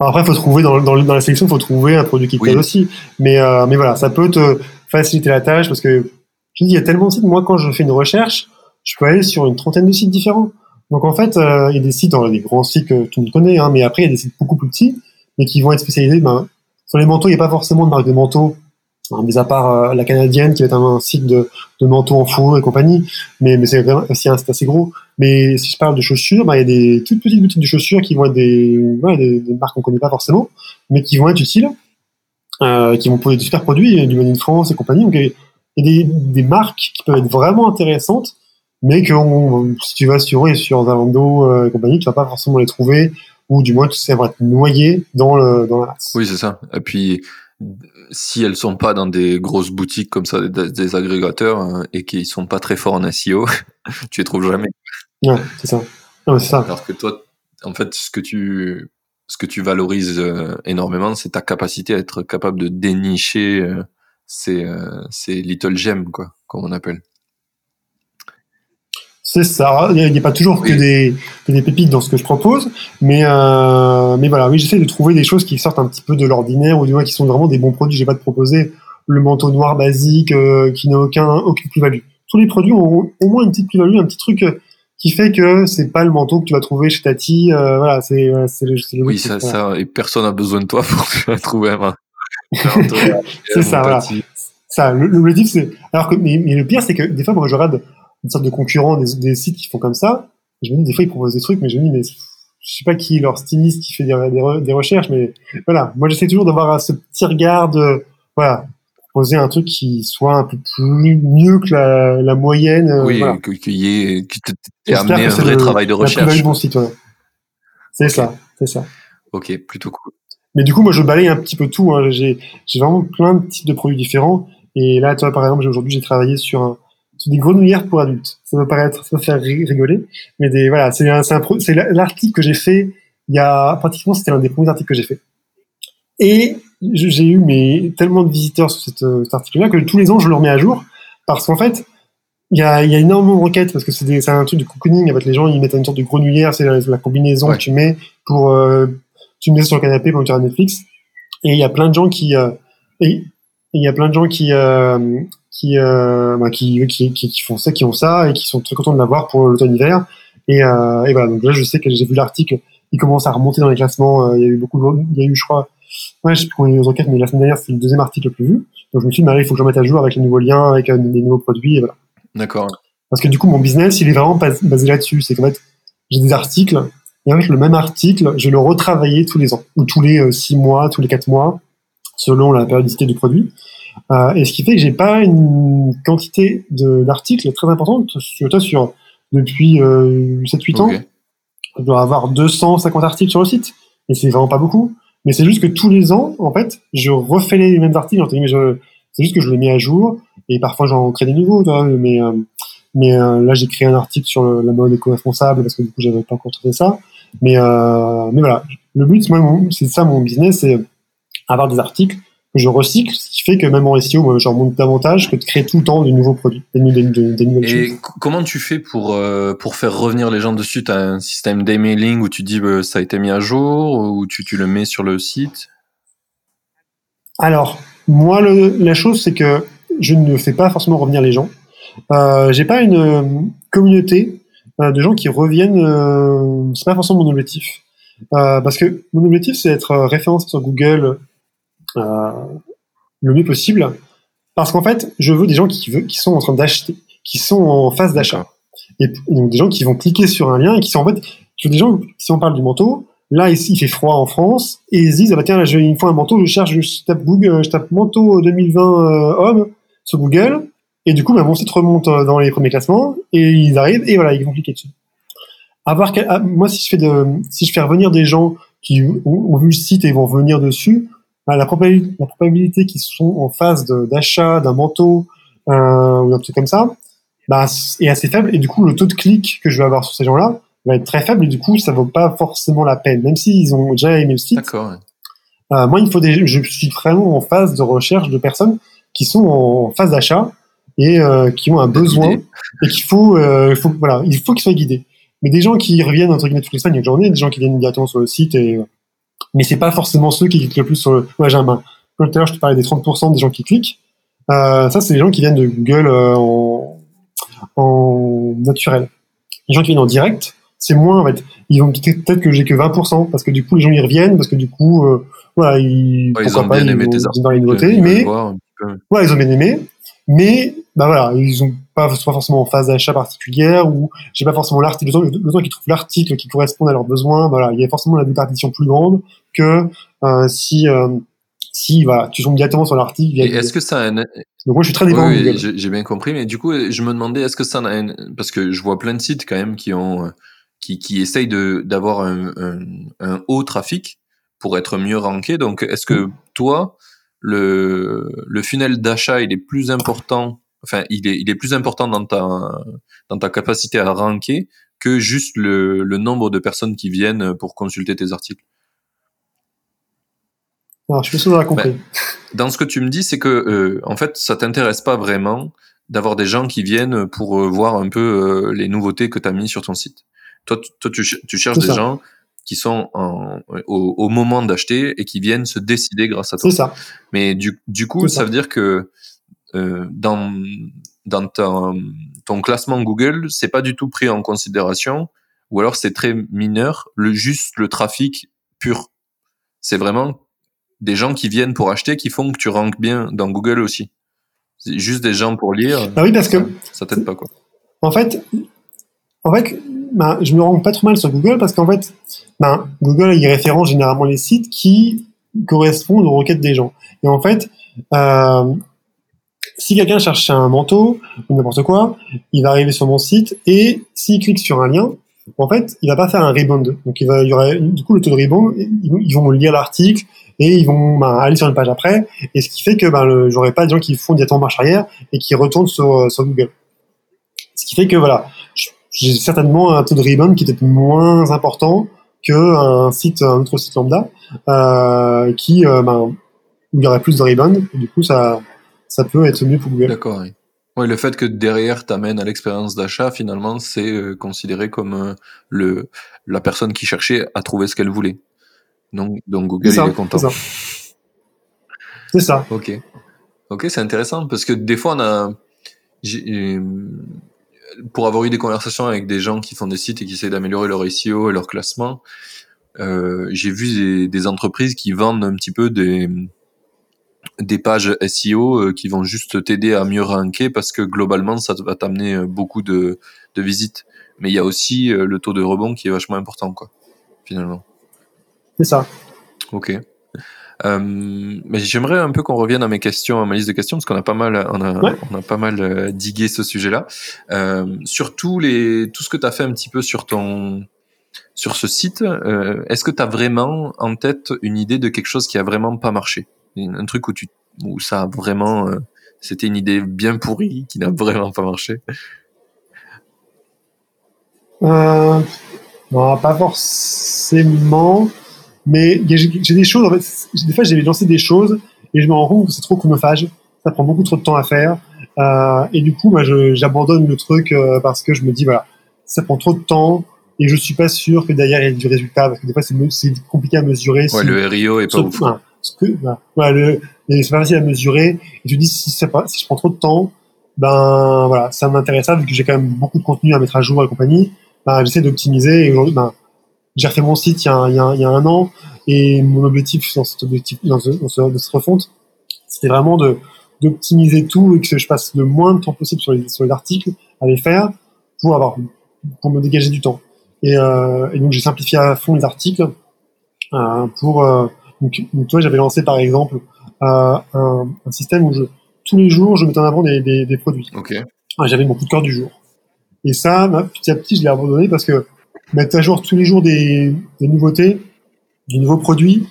après, faut trouver dans, dans, dans, la sélection, il faut trouver un produit qui plaît aussi. Mais, mais voilà, ça peut te faciliter la tâche parce que je dis, il y a tellement de sites. Moi, quand je fais une recherche, je peux aller sur une trentaine de sites différents. Donc en fait, euh, il y a des sites, des grands sites que tu ne connais, hein, mais après il y a des sites beaucoup plus petits, mais qui vont être spécialisés. Ben, sur les manteaux, il n'y a pas forcément de marque de manteaux, hein, mis à part euh, la canadienne qui va être un, site de, de manteaux en fourrure et compagnie, mais, mais c'est aussi un assez gros. Mais si je parle de chaussures, ben, il y a des toutes petites boutiques de chaussures qui vont être des, ouais, des, marques qu'on connaît pas forcément, mais qui vont être utiles, euh, qui vont proposer des super produits, du Made in France et compagnie. Donc il y a des, des marques qui peuvent être vraiment intéressantes mais que si tu vas sur et sur Zalando euh, et compagnie, tu vas pas forcément les trouver, ou du moins tu sais, être noyé dans le dans la Oui, c'est ça. Et puis si elles sont pas dans des grosses boutiques comme ça, des, agrégateurs euh, et qui sont pas très forts en SEO, tu les trouves jamais. Ouais, c'est ça. ça. Alors que toi, en fait, ce que tu, ce que tu valorises euh, énormément, c'est ta capacité à être capable de dénicher ces, ces little gems, quoi, comme on appelle. C'est ça. Il n'y a, pas toujours que, des, des, pépites dans ce que je propose, mais euh, mais voilà, oui, j'essaie de trouver des choses qui sortent un petit peu de l'ordinaire ou du moins qui sont vraiment des bons produits. J'ai pas de proposer le manteau noir basique euh, qui n'a aucun aucune plus-value. Tous les produits ont au moins une petite plus-value, un petit truc euh, qui fait que c'est pas le manteau que tu vas trouver chez Tati. Euh, voilà, c'est c'est le, le, Oui, ça, ça, et personne n'a besoin de toi pour trouver un. c'est ça, voilà. Ça, l'objectif c'est. Alors que mais, mais le pire c'est que des fois moi je regarde une sorte de concurrent des, des, sites qui font comme ça. je me dis, des fois, ils proposent des trucs, mais je me dis, mais je sais pas qui est leur styliste qui fait des, des, recherches, mais voilà. Moi, j'essaie toujours d'avoir ce petit regard de, voilà, proposer un truc qui soit un peu plus mieux que la, la moyenne. Euh, oui, voilà. qu'il y ait, qui t'ait amené un vrai travail de recherche. bon site, C'est ça, c'est ça. Ok, plutôt cool. Mais du coup, moi, je balaye un petit peu tout. Hein. J'ai, j'ai vraiment plein de types de produits différents. Et là, toi, par exemple, aujourd'hui, j'ai travaillé sur un, des grenouillères pour adultes. Ça peut paraître, ça peut faire rigoler, mais des, voilà, c'est un, c'est l'article que j'ai fait il y a, pratiquement, c'était l'un des premiers articles que j'ai fait. Et j'ai eu mais, tellement de visiteurs sur cette, cet article-là que tous les ans, je le remets à jour parce qu'en fait, il y a, y a énormément de requêtes parce que c'est un truc de cocooning. En fait, les gens, ils mettent une sorte de grenouillère, c'est la, combinaison que tu mets pour, euh, tu mets sur le canapé pour tu Netflix. Et il y a plein de gens qui, euh, et il y a plein de gens qui, euh, qui, euh, bah, qui, qui, qui, font ça, qui ont ça et qui sont très contents de l'avoir pour l'automne-hiver. Et, euh, et voilà, donc là, je sais que j'ai vu l'article, il commence à remonter dans les classements. Euh, il y a eu beaucoup de, il y a eu, je crois, ouais, je sais plus combien il y a enquêtes, mais la semaine dernière, c'est le deuxième article le plus vu. Donc je me suis dit, bah, il faut que je mette à jour avec les nouveaux liens, avec euh, les nouveaux produits, et voilà. D'accord. Parce que du coup, mon business, il est vraiment basé là-dessus. C'est qu'en fait, j'ai des articles, et en fait, le même article, je le retravailler tous les ans, ou tous les euh, six mois, tous les quatre mois, selon la périodicité du produit. Euh, et ce qui fait que j'ai pas une quantité d'articles très importante sur toi sur depuis euh, 7-8 ans. Je dois avoir 250 articles sur le site et c'est vraiment pas beaucoup. Mais c'est juste que tous les ans, en fait, je refais les mêmes articles. C'est juste que je les mets à jour et parfois j'en crée des nouveaux. mais euh, mais euh, là, j'ai créé un article sur le, la mode éco-responsable parce que du coup, j'avais pas encore trouvé ça. Mais mais voilà, le but, moi, c'est ça mon business, c'est avoir des articles je recycle, ce qui fait que même en SEO, moi, j'en monte davantage que de créer tout le temps de nouveaux produits, des, nouvelles Et comment tu fais pour, euh, pour faire revenir les gens dessus? Tu as un système d'emailing où tu dis bah, ça a été mis à jour, ou tu, tu le mets sur le site? Alors, moi, le, la chose, c'est que je ne fais pas forcément revenir les gens. Euh, J'ai pas une euh, communauté euh, de gens qui reviennent, c'est pas forcément mon objectif. Parce que mon objectif, c'est être référencé sur Google le mieux possible. Parce qu'en fait, je veux des gens qui, veut, qui sont en train d'acheter, qui sont en phase d'achat. Et donc des gens qui vont cliquer sur un lien et qui sont en fait, je veux des gens, si on parle du manteau, là ici il fait froid en France, et ils se disent, ah bah tiens, là, j'ai une fois un manteau, je cherche, je tape Google, je tape manteau 2020 euh, homme sur Google, et du coup, bah, mon site remonte euh, dans les premiers classements, et ils arrivent, et voilà, ils vont cliquer dessus. Avoir, moi, si je fais si je fais revenir des gens qui ont vu le site et vont venir dessus, bah, la, probabilité, la probabilité qu'ils sont en phase d'achat d'un manteau euh, ou un truc comme ça bah, est assez faible et du coup le taux de clic que je vais avoir sur ces gens-là va être très faible et du coup ça vaut pas forcément la peine même s'ils ont déjà aimé le site. D'accord. Euh, moi il faut des, je suis vraiment en phase de recherche de personnes qui sont en phase d'achat et euh, qui ont un besoin et qu'il faut, euh, faut voilà il faut qu'ils soient guidés. Mais des gens qui reviennent entre guillemets toutes les semaines, il y a une journée, des gens qui viennent directement sur le site et mais c'est pas forcément ceux qui cliquent le plus sur le. Ouais, j'ai un. Tout à l'heure, je te parlais des 30% des gens qui cliquent. Euh, ça, c'est les gens qui viennent de Google euh, en, en naturel. Les gens qui viennent en direct, c'est moins en fait. Ils vont peut-être que j'ai que 20% parce que du coup les gens y reviennent parce que du coup euh, voilà ils, ouais, ils ont bien aimé tes dans les nouveautés, mais ouais ils ont bien aimé, mais bah voilà, ils ont pas, pas forcément en phase d'achat particulière ou j'ai pas forcément l'article, le temps, le temps qu'ils trouvent l'article qui correspond à leurs besoins, voilà, il y a forcément la déperdition plus grande que euh, si euh, si voilà, tu tombes directement sur l'article. Est-ce que ça a un... Donc moi je suis très dépendant. Oui, j'ai bien compris, mais du coup je me demandais est-ce que ça a un... parce que je vois plein de sites quand même qui ont qui, qui essayent de d'avoir un, un, un, haut trafic pour être mieux ranké. Donc est-ce que toi le, le funnel d'achat, il est plus important, enfin, il est, il est plus important dans ta, dans ta capacité à ranker que juste le, le nombre de personnes qui viennent pour consulter tes articles. Alors, je suis sûr compris. Ben, dans ce que tu me dis, c'est que euh, en fait, ça t'intéresse pas vraiment d'avoir des gens qui viennent pour euh, voir un peu euh, les nouveautés que tu as mis sur ton site. Toi, toi tu, tu cherches des gens qui sont en, au, au, moment d'acheter et qui viennent se décider grâce à toi. C'est ça. Mais du, du coup, ça. ça. veut dire que euh, dans, dans ton, ton classement Google, c'est pas du tout pris en considération, ou alors c'est très mineur, le juste le trafic pur. C'est vraiment des gens qui viennent pour acheter qui font que tu ranks bien dans Google aussi. C'est juste des gens pour lire. Ah oui, parce que ça t'aide pas quoi. En fait, en fait, ben, je me rends pas trop mal sur Google parce qu'en fait, ben, Google il référence généralement les sites qui correspondent aux requêtes des gens. Et en fait, euh, si quelqu'un cherche un manteau ou n'importe quoi, il va arriver sur mon site et s'il clique sur un lien, en fait, il va pas faire un rebound. Donc, il y aurait, du coup, le taux de rebound, ils vont lire l'article et ils vont ben, aller sur une page après. Et ce qui fait que ben, j'aurai pas de gens qui font directement marche arrière et qui retournent sur, sur Google. Ce qui fait que voilà, j'ai certainement un taux de rebound qui est peut-être moins important qu'un site, un autre site lambda, euh, qui, euh, ben, où il y aurait plus de rebound. Du coup, ça, ça peut être mieux pour Google. D'accord, oui. Oui, le fait que derrière t'amène à l'expérience d'achat, finalement, c'est euh, considéré comme euh, le la personne qui cherchait à trouver ce qu'elle voulait. Donc, donc Google ça, il est content. C'est ça. C'est ça. Ok. Ok, c'est intéressant parce que des fois on a, pour avoir eu des conversations avec des gens qui font des sites et qui essaient d'améliorer leur SEO et leur classement, euh, j'ai vu des, des, entreprises qui vendent un petit peu des des pages SEO euh, qui vont juste t'aider à mieux ranker parce que globalement ça va t'amener euh, beaucoup de, de visites. Mais il y a aussi euh, le taux de rebond qui est vachement important, quoi, finalement. C'est ça. Ok. Euh, mais j'aimerais un peu qu'on revienne à mes questions, à ma liste de questions, parce qu'on a pas mal, on a, ouais. on a pas mal euh, digué ce sujet-là. Euh, sur tous les, tout ce que tu as fait un petit peu sur ton, sur ce site, est-ce que tu as vraiment en tête une idée de quelque chose qui a vraiment pas marché, un truc où tu, où ça a vraiment, euh, c'était une idée bien pourrie qui n'a vraiment pas marché. Euh, non, pas forcément. Mais j'ai des choses, en fait, des fois, j'ai lancé des choses et je me rends compte que c'est trop chronophage. Ça prend beaucoup trop de temps à faire. Euh, et du coup, moi, j'abandonne le truc euh, parce que je me dis, voilà, ça prend trop de temps et je suis pas sûr que derrière il y ait du résultat parce que des fois, c'est compliqué à mesurer. Ouais, si, le RIO est pas ouf. Enfin, que, voilà, c'est pas facile à mesurer. Et me dis, si, je prends trop de temps, ben voilà, ça m'intéresse vu que j'ai quand même beaucoup de contenu à mettre à jour et compagnie. Ben, j'essaie d'optimiser ben, j'ai refait mon site il y, a, un an et mon objectif dans cette refonte, c'était vraiment d'optimiser tout et que je passe le moins de temps possible sur les, articles à les faire pour avoir pour me dégager du temps. Et, euh, donc j'ai simplifié à fond les articles euh, pour euh, donc, donc toi j'avais lancé par exemple euh, un, un, système où je tous les jours je mettais en avant des, des, des produits. Okay. Ah, j'avais mon coup de cœur du jour. Et ça, bah, petit à petit, je l'ai abandonné parce que mettre à jour tous les jours des, des nouveautés, des nouveaux produits,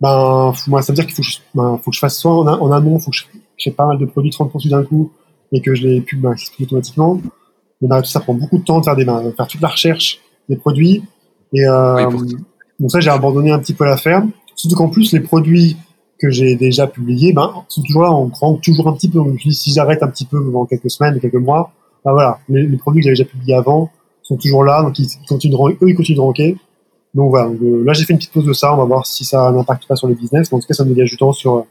ben, moi, ça veut dire qu'il faut, que je, ben, faut que je fasse soit en, en amont, faut que j'ai pas mal de produits 30 produits d'un coup et que je les pub ben, automatiquement. Mais ben, tout ça prend beaucoup de temps de faire, des, ben, faire toute la recherche des produits. Et euh, oui, donc ça, j'ai abandonné un petit peu l'affaire. Surtout qu'en plus, les produits que j'ai déjà publiés ben, sont toujours là, on rank toujours un petit peu. Donc, si j'arrête un petit peu dans quelques semaines, quelques mois, ben voilà, les, les produits que j'avais déjà publiés avant, sont toujours là, donc ils continuent de, eux, ils continuent de ranker. Donc voilà, donc, euh, là j'ai fait une petite pause de ça, on va voir si ça n'impacte pas sur le business, mais en tout cas ça me dégage du temps sur euh,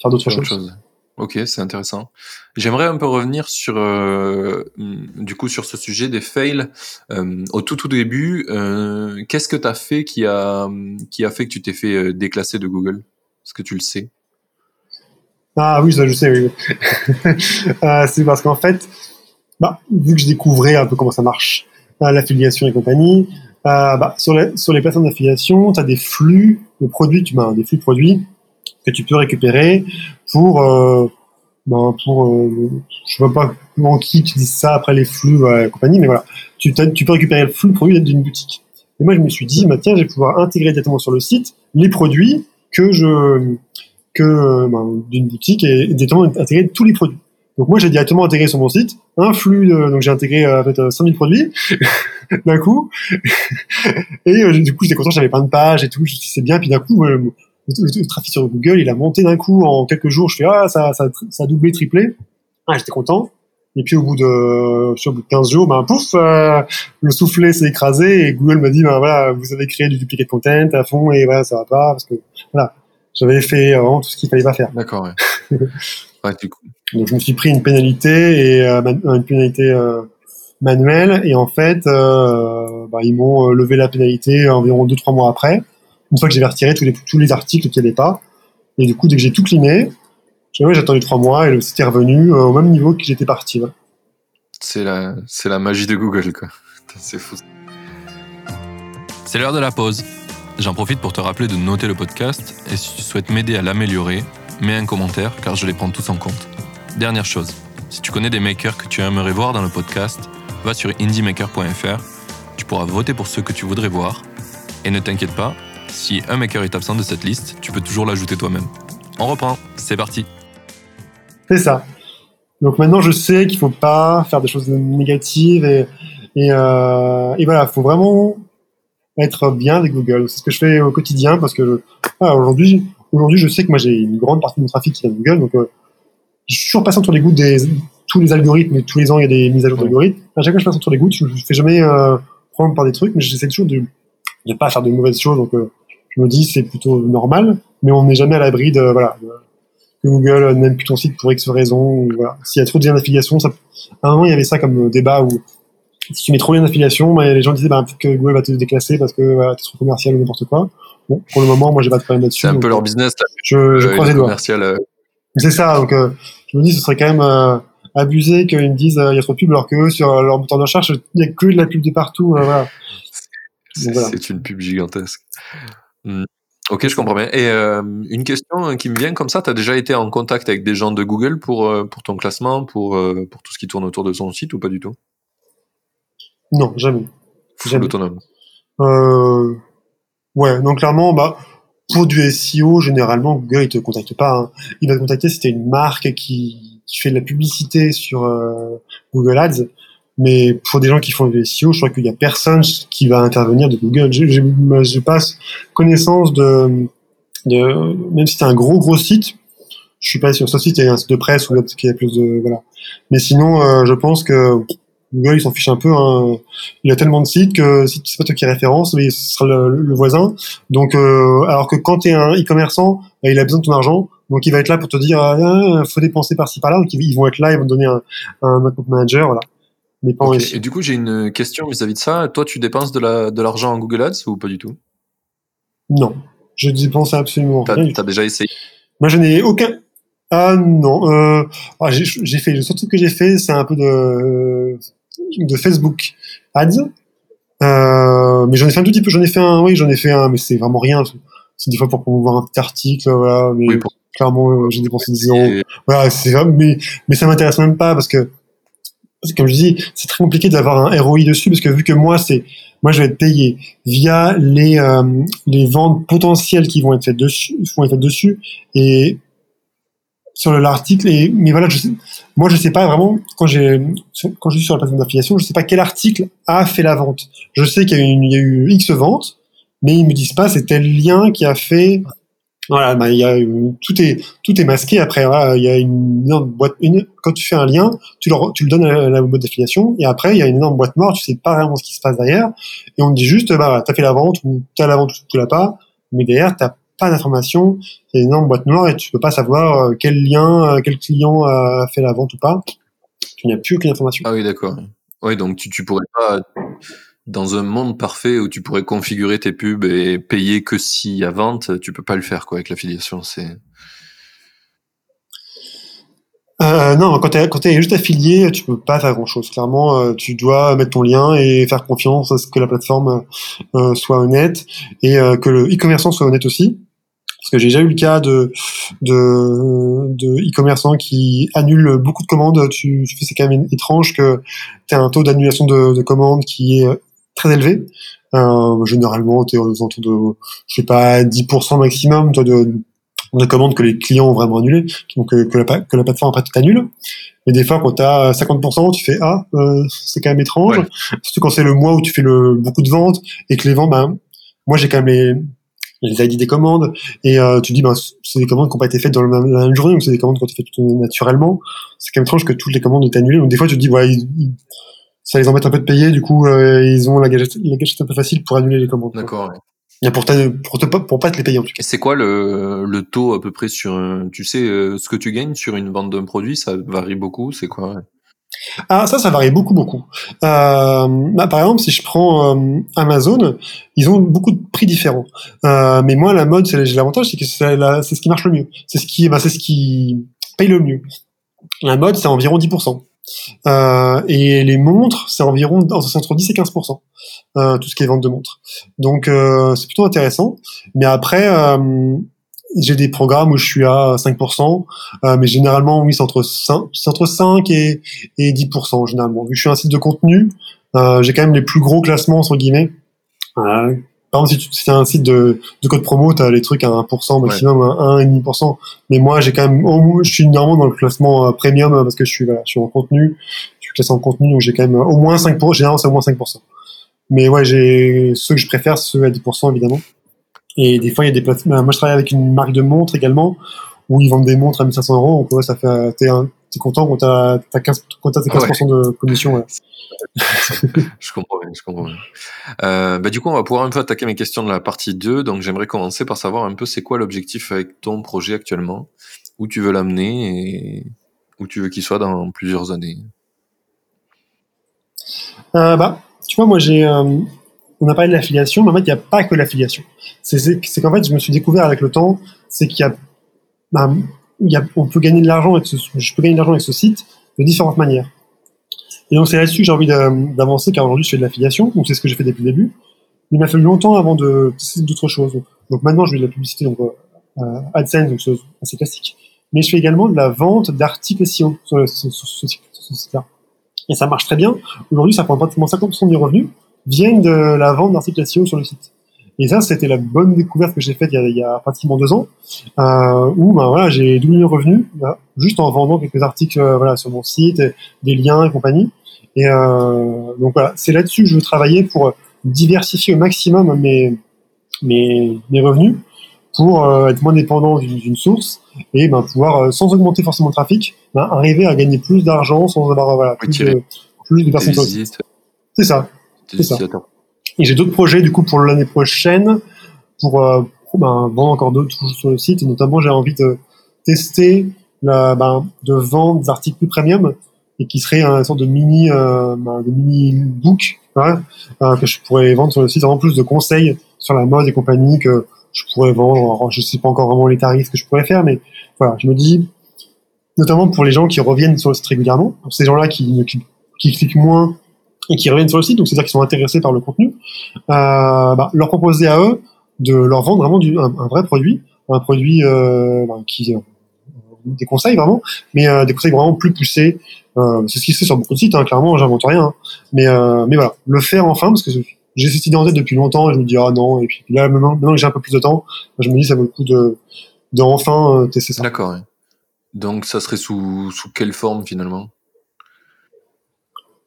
faire d'autres choses. Chose. Ok, c'est intéressant. J'aimerais un peu revenir sur, euh, du coup, sur ce sujet des fails. Euh, au tout tout début, euh, qu'est-ce que tu as fait qui a, qui a fait que tu t'es fait déclasser de Google? Est-ce que tu le sais? Ah oui, ça je sais, oui. c'est parce qu'en fait, bah, vu que je découvrais un peu comment ça marche, l'affiliation et compagnie, bah, sur, les, sur les plateformes d'affiliation, tu as des flux de produits, tu as des flux de produits que tu peux récupérer pour, euh, bah, pour euh, je sais pas comment qui utilise ça après les flux et compagnie, mais voilà, tu, peux récupérer le flux de produits d'une boutique. Et moi, je me suis dit, bah, tiens, je vais pouvoir intégrer directement sur le site les produits que je que ben, d'une boutique et directement intégrer tous les produits. Donc moi j'ai directement intégré sur mon site un flux, de, donc j'ai intégré en fait 5000 produits d'un coup et du coup j'étais content, j'avais plein de pages et tout, c'est bien, puis d'un coup le, trafic sur Google il a monté d'un coup en quelques jours, je fais ah ça ça, ça a doublé, triplé, ah j'étais content. Et puis au bout de, bout de 15 jours, ben pouf, euh, le soufflet s'est écrasé et Google m'a dit ben voilà, vous avez créé du duplicate content à fond et voilà ça va pas parce que voilà, j'avais fait vraiment tout ce qu'il fallait pas faire. D'accord. Ouais. ouais, du coup. Donc je me suis pris une pénalité et euh, une pénalité euh, manuelle et en fait bah, ils m'ont levé la pénalité environ 2-3 mois après, une fois que j'avais retiré tous les tous les articles qu'il n'y avait pas. Et du coup dès que j'ai tout cleané, j'ai attendu 3 mois et le site est revenu au même niveau que j'étais parti. C'est la c'est la magie de Google quoi. C'est fou. C'est l'heure de la pause. J'en profite pour te rappeler de noter le podcast et si tu souhaites m'aider à l'améliorer, mets un commentaire car je les prends tous en compte. Dernière chose, si tu connais des makers que tu aimerais voir dans le podcast, va sur indiemaker.fr, tu pourras voter pour ceux que tu voudrais voir. Et ne t'inquiète pas, si un maker est absent de cette liste, tu peux toujours l'ajouter toi-même. On reprend, c'est parti. C'est ça. Donc maintenant, je sais qu'il faut pas faire des choses négatives et, et, euh, et voilà, faut vraiment être bien avec Google. C'est ce que je fais au quotidien parce que ah, aujourd'hui, aujourd'hui, je sais que moi j'ai une grande partie de mon trafic qui vient de Google, donc euh, je suis toujours passé sur les gouttes des tous les algorithmes. Tous les ans, il y a des mises à jour d'algorithmes. À chaque fois, je passe sur les gouttes. Je, ne fais jamais euh, prendre par des trucs, mais j'essaie toujours de ne pas faire de mauvaises choses. Donc, euh, je me dis c'est plutôt normal, mais on n'est jamais à l'abri de voilà que Google n'aime plus ton site pour X raison. Voilà. S'il y a trop de liens d'affiliation, ça... à un moment, il y avait ça comme débat où si tu mets trop bien d'affiliation, bah, les gens disaient bah, que Google va te déclasser parce que voilà, es trop commercial ou n'importe quoi. Bon, pour le moment, moi, j'ai pas de problème là-dessus. C'est un peu leur business. Là. Je, je croise les doigts. Euh. C'est ça. Donc, euh, je me dis, ce serait quand même euh, abusé qu'ils me disent il y a trop de pubs, alors que sur leur moteur de recherche, il y a que de la pub de partout. voilà. C'est une pub gigantesque. Hmm. Ok, je comprends bien. Et une question qui me vient comme ça, tu as déjà été en contact avec des gens de Google pour, pour ton classement, pour, pour tout ce qui tourne autour de son site ou pas du tout? Non, jamais. Full autonome. Euh, ouais, donc clairement, bah, pour du SEO, généralement, Google, il te contacte pas. Hein. Il va te contacter si une marque qui, qui, fait de la publicité sur euh, Google Ads. Mais pour des gens qui font du SEO, je crois qu'il y a personne qui va intervenir de Google. Je, je, je passe connaissance de, de, même si c'est un gros gros site, je suis pas sur ce site, il y a un site de presse ou qui a plus de, voilà. Mais sinon, euh, je pense que Google, il s'en fiche un peu. Hein. Il a tellement de sites que si c'est pas toi qui référence, mais ce sera le, voisin. Donc, euh, alors que quand tu es un e-commerçant, bah, il a besoin de ton argent. Donc, il va être là pour te dire, ah, ah faut dépenser par-ci par-là. Donc, ils vont être là, ils vont te donner un, un manager, voilà. Et du coup, j'ai une question vis-à-vis de ça. Toi, tu dépenses de la de l'argent en Google Ads ou pas du tout? Non, je dépense absolument rien. T'as déjà essayé? Moi, je n'ai aucun. Ah non, euh, ah, j'ai fait le seul truc que j'ai fait, c'est un peu de de Facebook Ads. Euh, mais j'en ai fait un tout petit peu. J'en ai fait un, oui, j'en ai fait un, mais c'est vraiment rien. C'est des fois pour promouvoir un petit article, voilà. Mais clairement, euh, j'ai dépensé 10 euros. Voilà, c'est mais mais ça m'intéresse même pas parce que, comme je dis, c'est très compliqué d'avoir un ROI dessus parce que vu que moi, c'est moi, je vais être payé via les euh, les ventes potentielles qui vont être faites dessus, vont être faites dessus, et sur l'article mais voilà moi je sais pas vraiment quand j'ai quand je suis sur la plateforme d'affiliation je sais pas quel article a fait la vente. Je sais qu'il y a eu x ventes mais ils me disent pas c'est tel lien qui a fait voilà a tout est tout est masqué après il y a une énorme boîte une quand tu fais un lien tu le tu le donnes à la, boîte d'affiliation et après il y a une énorme boîte morte tu sais pas vraiment ce qui se passe derrière et on te dit juste bah t'as fait la vente ou t'as la vente ou tu l'as pas mais derrière t'as pas d'informations. C'est une énorme boîte noire et tu peux pas savoir euh, quel lien, euh, quel client a fait la vente ou pas. Tu n'as plus aucune information. Ah oui, d'accord. Oui, donc tu, tu pourrais pas, dans un monde parfait où tu pourrais configurer tes pubs et payer que s'il y a vente, tu peux pas le faire, quoi, avec l'affiliation, c'est. Euh, non, quand tu es, juste affilié, tu peux pas faire grand-chose. Clairement, euh, tu dois mettre ton lien et faire confiance à ce que la plateforme soit honnête et que le e-commerçant soit honnête aussi. Parce que j'ai déjà eu le cas de de, e-commerçants qui annulent beaucoup de commandes. Tu fais, c'est quand même étrange que tu as un taux d'annulation de, de, commandes qui est très élevé. Euh, généralement, tu es aux alentours de, je sais pas, 10% maximum toi, de, de commandes que les clients ont vraiment annulées, donc que, que, la, que la plateforme après tout annule. Mais des fois, quand tu as 50%, tu fais ah, euh, c'est quand même étrange. Surtout quand c'est le mois où tu fais le beaucoup de ventes et que les ventes, ben, moi j'ai quand même les les ID des commandes et euh, tu dis ben c'est des commandes qui n'ont pas été faites dans la même journée donc c'est des commandes qui ont été faites naturellement c'est quand même étrange que toutes les commandes aient annulées donc des fois tu te dis ouais ça les embête un peu de payer du coup euh, ils ont la gâchette, la gâchette un peu facile pour annuler les commandes d'accord pour, pour, pour pas te les payer en tout cas. C'est quoi le, le taux à peu près sur, tu sais, euh, ce que tu gagnes sur une vente d'un produit, ça varie beaucoup, c'est quoi ah, ça, ça varie beaucoup, beaucoup. Euh, bah, par exemple, si je prends euh, Amazon, ils ont beaucoup de prix différents. Euh, mais moi, la mode, c'est l'avantage, c'est que c'est ce qui marche le mieux. C'est ce qui, bah, c'est ce qui paye le mieux. La mode, c'est environ 10%. Euh, et les montres, c'est environ entre 10 et 15%, euh, tout ce qui est vente de montres. Donc euh, c'est plutôt intéressant. Mais après, euh, j'ai des programmes où je suis à 5%, euh, mais généralement, oui, c'est entre 5, entre 5 et, et 10%, généralement. Vu que je suis un site de contenu, j'ai quand même les plus gros classements, entre guillemets. Par exemple, si, tu, c'est un site de, de code promo, tu as les trucs à 1% maximum, à 1,5%. Mais moi, j'ai quand même, je suis normalement dans le classement euh, premium parce que je suis, voilà, je suis en contenu. Je suis classé en contenu, donc j'ai quand même au moins 5%. Généralement, c'est au moins 5%. Mais ouais, j'ai ceux que je préfère, ceux à 10%, évidemment. Et des fois, il y a des placements. Moi, je travaille avec une marque de montres également, où ils vendent des montres à 1500 euros. Donc, ouais, ça fait, t'es, t'es content quand t'as, t'as 15, quand t'as tes 15% de commission, ouais. je comprends bien, je comprends bien. Euh, bah, du coup, on va pouvoir un peu attaquer mes questions de la partie 2. Donc, j'aimerais commencer par savoir un peu c'est quoi l'objectif avec ton projet actuellement, où tu veux l'amener et où tu veux qu'il soit dans plusieurs années? Euh, bah, tu vois, moi, j'ai, euh, on a parlé de l'affiliation, mais en fait, il n'y a pas que l'affiliation. C'est, c'est, qu'en fait, je me suis découvert avec le temps, c'est qu'il y a, bah, on peut gagner de l'argent avec ce, je peux gagner de l'argent avec ce site de différentes manières. Et donc c'est là-dessus que j'ai envie d'avancer, car aujourd'hui je fais de l'affiliation, donc c'est ce que j'ai fait depuis le début. il m'a fallu longtemps avant de d'autres choses. Donc maintenant je fais de la publicité, donc euh, AdSense, donc c'est assez classique. Mais je fais également de la vente d'articles SEO sur, sur, ce site-là. Et ça marche très bien. Aujourd'hui, ça prend pratiquement 50% de mes revenus viennent de la vente d'articles SEO sur le site. Et ça, c'était la bonne découverte que j'ai faite il, il, y a pratiquement deux ans, euh, où ben, voilà, j'ai doublé mes revenus juste en vendant quelques articles euh, voilà, sur mon site, des liens et compagnie. Et euh, donc voilà, c'est là-dessus que je veux travailler pour diversifier au maximum mes, mes, mes revenus pour euh, être moins dépendant d'une source et ben, pouvoir, euh, sans augmenter forcément le trafic, ben, arriver à gagner plus d'argent sans avoir voilà, plus, de, plus de personnes. C'est ça. C'est ça. Et j'ai d'autres projets du coup pour l'année prochaine pour, euh, ben, vendre encore d'autres sur le site. Et notamment, j'ai envie de tester ben, de vendre des articles plus premium et qui serait un sorte de mini, euh, ben, de mini book hein, euh, que je pourrais vendre sur le site. En plus de conseils sur la mode et compagnie que je pourrais vendre. je sais pas encore vraiment les tarifs que je pourrais faire, mais voilà, je me dis, notamment pour les gens qui reviennent sur le site régulièrement, pour ces gens-là qui cliquent moins et qui reviennent sur le site, donc c'est-à-dire qu'ils sont intéressés par le contenu, euh, bah, leur proposer à eux de leur vendre vraiment du, un, vrai produit, un produit euh, bah, qui euh, des conseils vraiment, mais des conseils vraiment plus poussés. C'est ce qui se fait sur beaucoup de sites, hein, clairement, j'invente rien. Hein. Mais, mais voilà, le faire enfin, parce que j'ai cette idée en tête depuis longtemps, et je me dis ah non, et puis là maintenant, maintenant que j'ai un peu plus de temps, je me dis ça vaut le coup de, de enfin tester ça. D'accord. Donc ça serait sous, sous quelle forme finalement?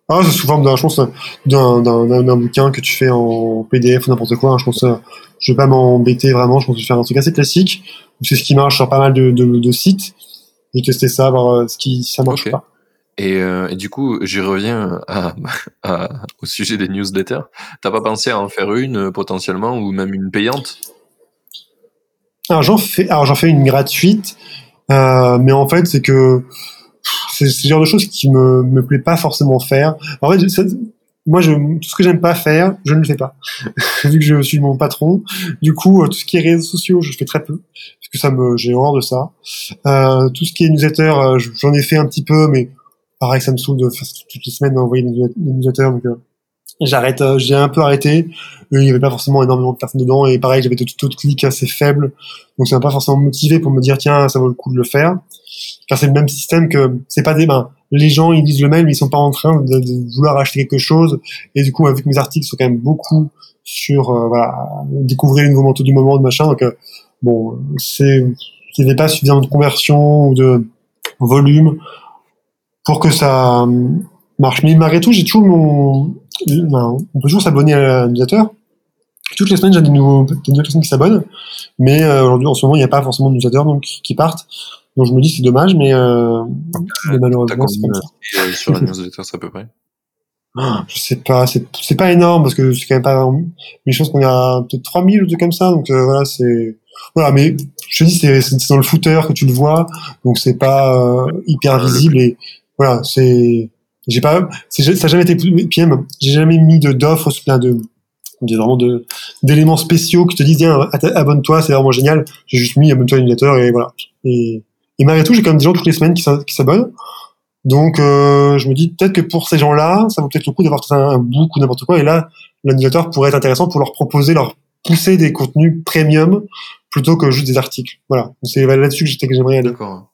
Ah, c'est sous forme d'un, je pense, d'un, d'un, bouquin que tu fais en PDF ou n'importe quoi. Hein. Je pense, je vais pas m'embêter vraiment. Je pense que je vais faire un truc assez classique. C'est ce qui marche sur pas mal de, de, de sites. Je vais tester ça, voir euh, ce qui, ça marche pas. Et, euh, et, du coup, j'y reviens à, à, au sujet des newsletters. T'as pas pensé à en faire une euh, potentiellement ou même une payante? Alors j'en fais, alors j'en fais une gratuite, euh, mais en fait c'est que c'est ce genre de choses qui me me plaît pas forcément faire. En fait, moi, je, tout ce que j'aime pas faire, je ne le fais pas. Vu que je suis mon patron, du coup, euh, tout ce qui est réseaux sociaux, je fais très peu, parce que ça me, j'ai horreur de ça. Euh, tout ce qui est newsletter, euh, j'en ai fait un petit peu, mais pareil, ça me saoule de faire toutes les semaines d'envoyer des newsletters, donc j'arrête, j'ai un peu arrêté. Il n'y avait pas forcément énormément de personnes dedans, et pareil, j'avais des taux de clics assez faibles, donc ça m'a pas forcément motivé pour me dire tiens, ça vaut le coup de le faire car c'est le même système que c'est pas des ben les gens ils disent le même ils sont pas en train de, vouloir acheter quelque chose et du coup vu que mes articles sont quand même beaucoup sur euh, voilà découvrir les nouveaux manteaux du moment de machin donc euh, bon c'est qu'il n'y pas suffisamment de conversion ou de volume pour que ça euh, marche. Mais malgré tout, j'ai toujours mon, on peut toujours s'abonner à l'utilisateur. Toutes les semaines, j'ai des nouveaux, des nouvelles personnes qui s'abonnent. Mais euh, aujourd'hui, en ce moment, il n'y a pas forcément d'utilisateurs donc qui partent. Donc je me dis c'est dommage, mais, euh, mais malheureusement c'est comme ça. Euh, sur la newsletter, c'est à peu près? Ah, je sais pas, c'est pas énorme parce que c'est quand même pas une chose qu'on a peut-être 3000 ou trucs comme ça, donc euh, voilà c'est voilà, mais je te dis c'est dans le footer que tu le vois, donc c'est pas euh, hyper visible et voilà c'est j'ai pas ça a jamais été même j'ai jamais mis d'offres plein de des vraiment de d'éléments spéciaux qui te disent tiens abonne-toi c'est vraiment génial j'ai juste mis abonne-toi à newsletter et voilà et et malgré tout, j'ai quand même des gens toutes les semaines qui s'abonnent. Donc, euh, je me dis peut-être que pour ces gens-là, ça vaut peut-être le coup d'avoir un, un book ou n'importe quoi. Et là, l'animateur pourrait être intéressant pour leur proposer, leur pousser des contenus premium plutôt que juste des articles. Voilà. C'est là-dessus que j'aimerais aller. D'accord.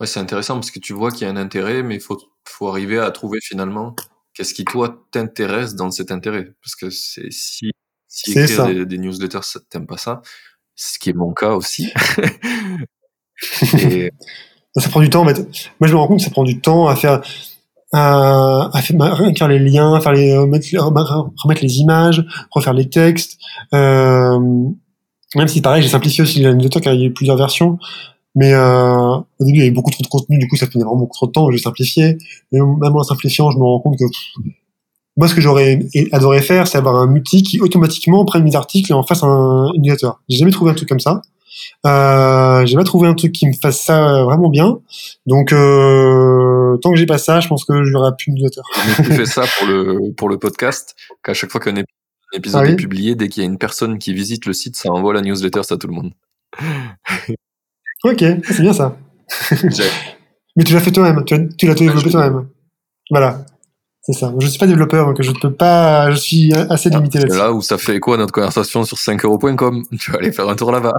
Ouais, c'est intéressant parce que tu vois qu'il y a un intérêt, mais il faut, faut arriver à trouver finalement qu'est-ce qui toi t'intéresse dans cet intérêt. Parce que c'est si, si écrire des, des, newsletters, t'aimes pas ça, ce qui est mon cas aussi. Ça prend du temps. En fait. Moi, je me rends compte que ça prend du temps à faire, à, faire, les liens, faire les, remettre, les images, refaire les textes. Euh, même si, pareil, j'ai simplifié aussi la car il y a eu plusieurs versions. Mais euh, au début, il y avait beaucoup trop de contenu, du coup, ça prenait vraiment beaucoup trop de temps. J'ai simplifié. Mais même en simplifiant, je me rends compte que moi, ce que j'aurais adoré faire, c'est avoir un outil qui automatiquement prenne mes articles et en fasse un newsletter. J'ai jamais trouvé un truc comme ça. Euh, j'ai pas trouvé un truc qui me fasse ça vraiment bien. Donc, euh, tant que j'ai pas ça, je pense que j'aurai plus de newsletter. tu fais ça pour le, pour le podcast, qu'à chaque fois qu'un épisode ah est publié, dès qu'il y a une personne qui visite le site, ça envoie la newsletter à tout le monde. ok, c'est bien ça. Mais tu l'as fait toi-même, tu l'as développé toi-même. Voilà. C'est ça. Je suis pas développeur, donc je ne peux pas, je suis assez limité là-dessus. Là où ça fait quoi notre conversation sur 5euros.com Tu vas aller faire un tour là-bas.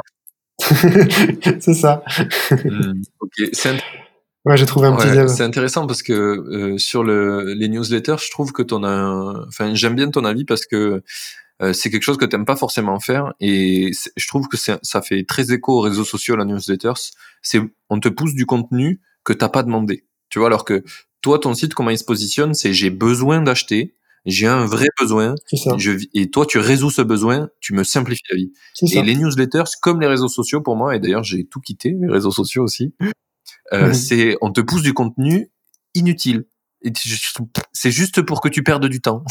c'est ça. Hmm, ok. Ouais, j'ai trouvé un petit. C'est intéressant parce que euh, sur le, les newsletters, je trouve que ton, enfin, j'aime bien ton avis parce que euh, c'est quelque chose que t'aimes pas forcément faire et je trouve que ça fait très écho aux réseaux sociaux la newsletters. C'est on te pousse du contenu que t'as pas demandé. Tu vois, alors que toi, ton site, comment il se positionne, c'est j'ai besoin d'acheter, j'ai un vrai besoin. Je, et toi, tu résous ce besoin, tu me simplifies la vie. Et les newsletters, comme les réseaux sociaux pour moi, et d'ailleurs j'ai tout quitté, les réseaux sociaux aussi, euh, c'est on te pousse du contenu inutile. C'est juste pour que tu perdes du temps.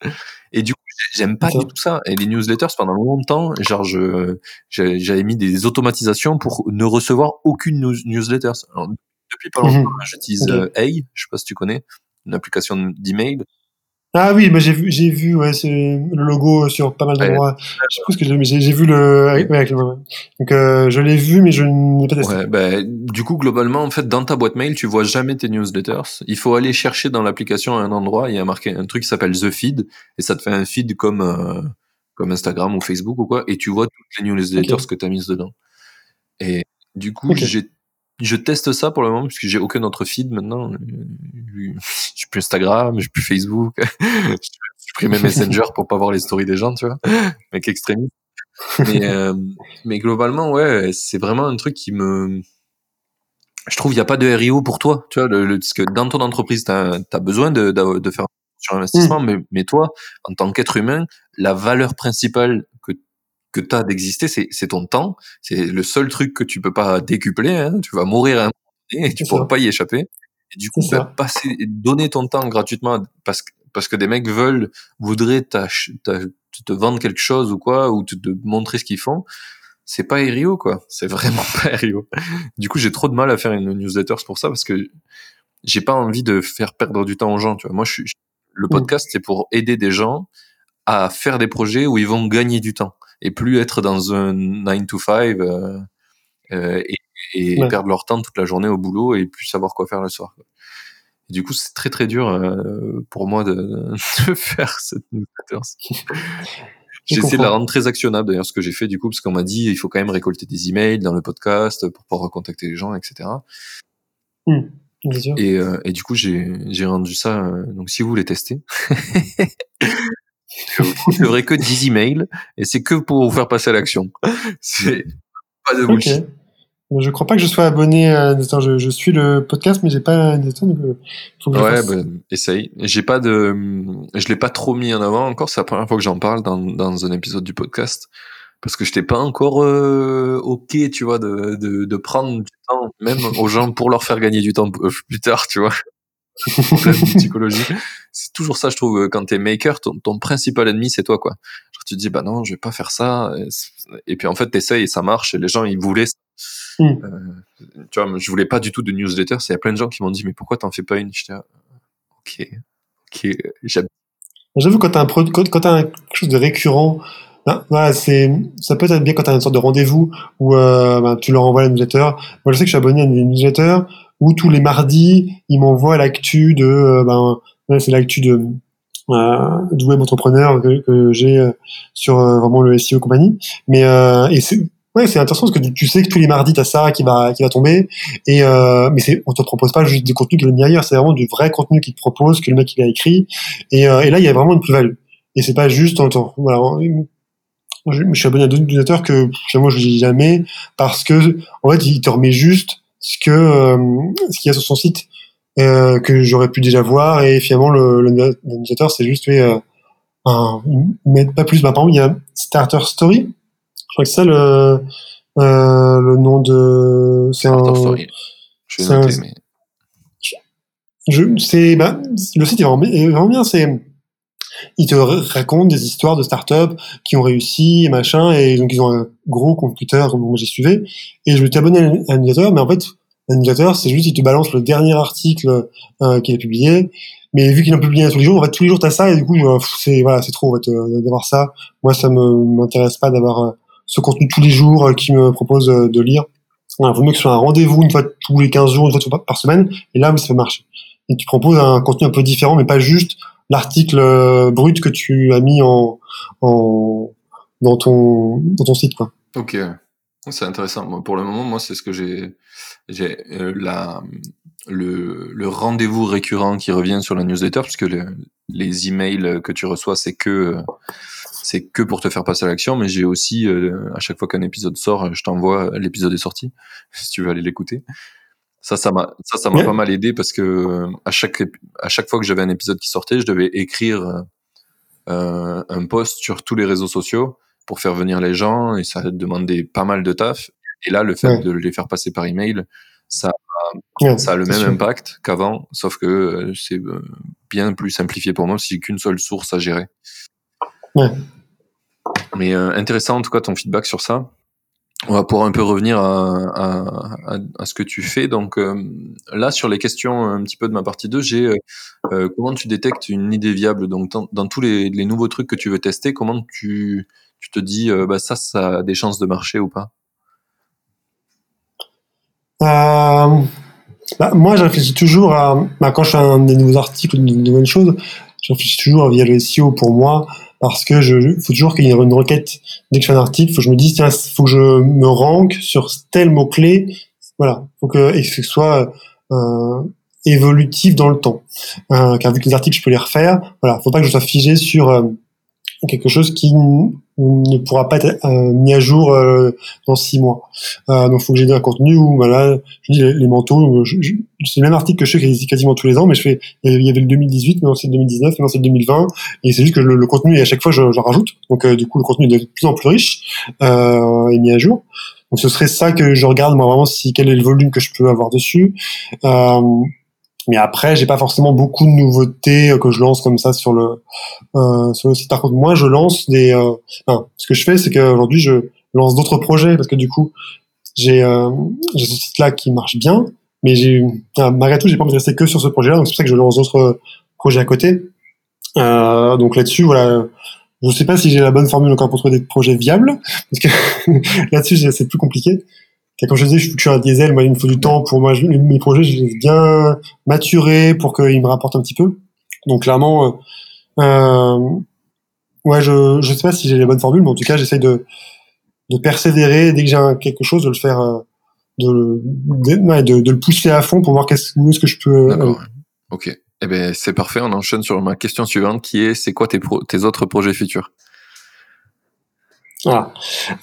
et du coup, j'aime pas du tout ça. Et les newsletters, pendant longtemps, genre, je, j'avais mis des automatisations pour ne recevoir aucune newsletter. depuis pas longtemps, mhm. j'utilise okay. Hey, je sais pas si tu connais, une application d'email ah oui, mais j'ai vu, j'ai vu ouais, c'est le logo sur pas mal d'endroits. Je pense que j'ai, j'ai vu le. Ouais, Donc euh, je l'ai vu, mais je n'ai pas testé. Ouais, bah, du coup, globalement, en fait, dans ta boîte mail, tu vois jamais tes newsletters. Il faut aller chercher dans l'application à un endroit. Il y a marqué un truc qui s'appelle The Feed, et ça te fait un feed comme euh, comme Instagram ou Facebook ou quoi, et tu vois toutes les newsletters que tu as mises dedans. Et du coup, j'ai je teste ça pour le moment puisque j'ai aucun autre feed maintenant. J'ai plus Instagram, j'ai plus Facebook, j'ai pris mes Messenger pour pas voir les stories des gens, tu vois. Mec extrémiste. Mais, euh, mais globalement, ouais, c'est vraiment un truc qui me. Je trouve il n'y a pas de RIO pour toi, tu vois, le, parce que dans ton entreprise, tu as, besoin de, de, faire sur investissement, mmh. mais, mais toi, en tant qu'être humain, la valeur principale que tu as d'exister, c'est ton temps. C'est le seul truc que tu peux pas décupler. Hein. Tu vas mourir un moment et tu pourras pas y échapper. Et du coup, bah, passer, donner ton temps gratuitement parce que, parce que des mecs veulent, voudraient te vendre quelque chose ou quoi, ou te, te montrer ce qu'ils font. C'est pas Erio, quoi. C'est vraiment pas Erio. Du coup, j'ai trop de mal à faire une newsletter pour ça parce que j'ai pas envie de faire perdre du temps aux gens, tu vois. Moi, je suis, le mmh. podcast, c'est pour aider des gens à faire des projets où ils vont gagner du temps et plus être dans un 9 to 5 euh, euh, et, et perdre leur temps toute la journée au boulot et plus savoir quoi faire le soir. Et du coup, c'est très très dur euh, pour moi de, de faire cette newsletter. J'ai essayé de la rendre très actionnable d'ailleurs, ce que j'ai fait du coup, parce qu'on m'a dit il faut quand même récolter des emails dans le podcast pour pouvoir contacter les gens, etc. Mmh, et, euh, et, du coup, j'ai rendu ça. Euh, donc, si vous voulez tester, vous n'aurez que 10 emails et c'est que pour vous faire passer à l'action. C'est pas de bullshit. Je crois pas que je sois abonné à je, je suis le podcast, mais j'ai pas euh, faut que Ouais, bah, essaye. J'ai pas de, je l'ai pas trop mis en avant encore. C'est la première fois que j'en parle dans, dans un épisode du podcast parce que je t'ai pas encore euh, ok, tu vois, de, de, de prendre du temps, même aux gens pour leur faire gagner du temps euh, plus tard, tu vois. psychologie. C'est toujours ça, je trouve, quand t'es maker, ton, ton principal ennemi, c'est toi, quoi. Genre, tu te dis, bah non, je vais pas faire ça. Et, puis, en fait, t'essayes et ça marche, et les gens, ils voulaient Mm. Euh, tu vois, je voulais pas du tout de newsletter. Il y a plein de gens qui m'ont dit, mais pourquoi t'en fais pas une? J'étais, ok, ok, J'avoue, quand t'as un quand, quand as quelque chose de récurrent, ben, voilà, c'est, ça peut être bien quand t'as une sorte de rendez-vous où euh, ben, tu leur envoies la newsletter. Moi, je sais que je suis abonné à une newsletter où tous les mardis, ils m'envoient l'actu de, euh, ben, c'est l'actu de, euh, web entrepreneur que, j'ai sur vraiment le SEO compagnie. Mais c'est Ouais, c'est intéressant parce que tu sais que tous les mardis t'as ça qui va qui va tomber. Et euh, mais c'est on te propose pas juste des contenus qui viennent derrière, c'est vraiment du vrai contenu qu'il te propose que le mec il a écrit. Et, euh, là il y a vraiment une plus-value. Et c'est pas juste en temps je, suis abonné à d'autres utilisateurs que moi je dis jamais parce que en fait il te remet juste ce que euh, ce qu'il y a sur son site euh, que j'aurais pu déjà voir et finalement le, le, c'est juste oui, euh, un, pas plus bah, par exemple il y a Starter Story je crois que c'est le, euh, le nom de. C'est un. Story. Je vais noter, mais. Je, bah, le site est vraiment, est vraiment bien. C'est, ils te racontent des histoires de startups qui ont réussi et machin, et donc ils ont un gros computer, comme moi j'ai suivi, et je vais t'abonner à un newsletter, mais en fait, un newsletter, c'est juste, il te balance le dernier article euh, qu'il a publié, mais vu qu'il en publie un tous les jours, en fait, tous les jours t'as ça, et du coup, euh, c'est, voilà, c'est trop, en fait, euh, d'avoir ça. Moi, ça me, m'intéresse pas d'avoir, euh, ce contenu tous les jours qui me propose de lire. Il vaut mieux que ce soit un rendez-vous une fois tous les 15 jours, une fois par semaine, et là, ça fait marcher. Et tu proposes un contenu un peu différent, mais pas juste l'article euh, brut que tu as mis en, en dans ton dans ton site quoi. Ok, c'est intéressant. pour le moment, moi, c'est ce que j'ai j'ai la le, le rendez-vous récurrent qui revient sur la newsletter, puisque les, les emails que tu reçois, c'est que c'est que pour te faire passer à l'action, mais j'ai aussi, euh, à chaque fois qu'un épisode sort, je t'envoie l'épisode est sorti, si tu veux aller l'écouter. Ça, ça m'a, ça, ça m'a pas mal aidé parce que euh, à chaque, à chaque fois que j'avais un épisode qui sortait, je devais écrire euh, un post sur tous les réseaux sociaux pour faire venir les gens et ça demandait pas mal de taf. Et là, le fait de les faire passer par email, ça, ça a le même impact qu'avant, sauf que c'est bien plus simplifié pour moi si j'ai qu'une seule source à gérer. Ouais. Mais euh, intéressant en tout cas ton feedback sur ça. On va pouvoir un peu revenir à, ce que tu fais. Donc euh, là, sur les questions un petit peu de ma partie 2, j'ai euh, euh, comment tu détectes une idée viable? Donc dans, tous les, nouveaux trucs que tu veux tester, comment tu, te dis bah, ça, ça a des chances de marcher ou pas? Bah, Moi, je toujours à bah, quand je fais un, des nouveaux articles, de nouvelles choses, je réfléchis toujours via le SEO pour moi parce que je faut toujours qu'il y ait une requête dès que je fais un article, faut que je me dise tiens, faut que je me rank sur tel mot clé, voilà, faut que ce soit euh, évolutif dans le temps. Euh, car vu que les articles je peux les refaire, voilà, faut pas que je sois figé sur euh, quelque chose qui ne pourra pas être euh, mis à jour euh, dans six mois. Euh, donc, il faut que j'ai un contenu où, voilà, je dis les, manteaux. c'est le même article que je fais quasiment tous les ans, mais je fais. Il y avait le 2018, maintenant c'est le 2019, maintenant c'est le 2020, et c'est juste que le, contenu, à chaque fois, je, rajoute. Donc, du coup, le contenu est de plus en plus riche et mis à jour. Donc, ce serait ça que je regarde moi vraiment si quel est le volume que je peux avoir dessus. Mais après, j'ai pas forcément beaucoup de nouveautés euh, que je lance comme ça sur le euh, sur le site. Par contre, moi, je lance des. Euh, ce que je fais, c'est qu'aujourd'hui, je lance d'autres projets parce que du coup, j'ai euh, j'ai ce site-là qui marche bien, mais j'ai malgré tout, j'ai pas envie de rester que sur ce projet-là. Donc c'est pour ça que je lance d'autres projets à côté. Euh, donc là-dessus, voilà. Je sais pas si j'ai la bonne formule encore pour trouver des projets viables, parce que là-dessus, c'est plus compliqué comme je disais, je suis un diesel, moi, il me faut du temps pour moi, mes projets, je les ai bien maturés pour qu'ils me rapportent un petit peu. Donc, clairement, euh, euh, ouais, je, je sais pas si j'ai les bonnes formules, mais en tout cas, j'essaye de, de persévérer dès que j'ai quelque chose, de le faire, euh, de, de, de, le pousser à fond pour voir qu'est-ce ce que je peux. D'accord. Ok. Eh ben, c'est parfait. On enchaîne sur ma question suivante qui est, c'est quoi tes, tes autres projets futurs? Voilà.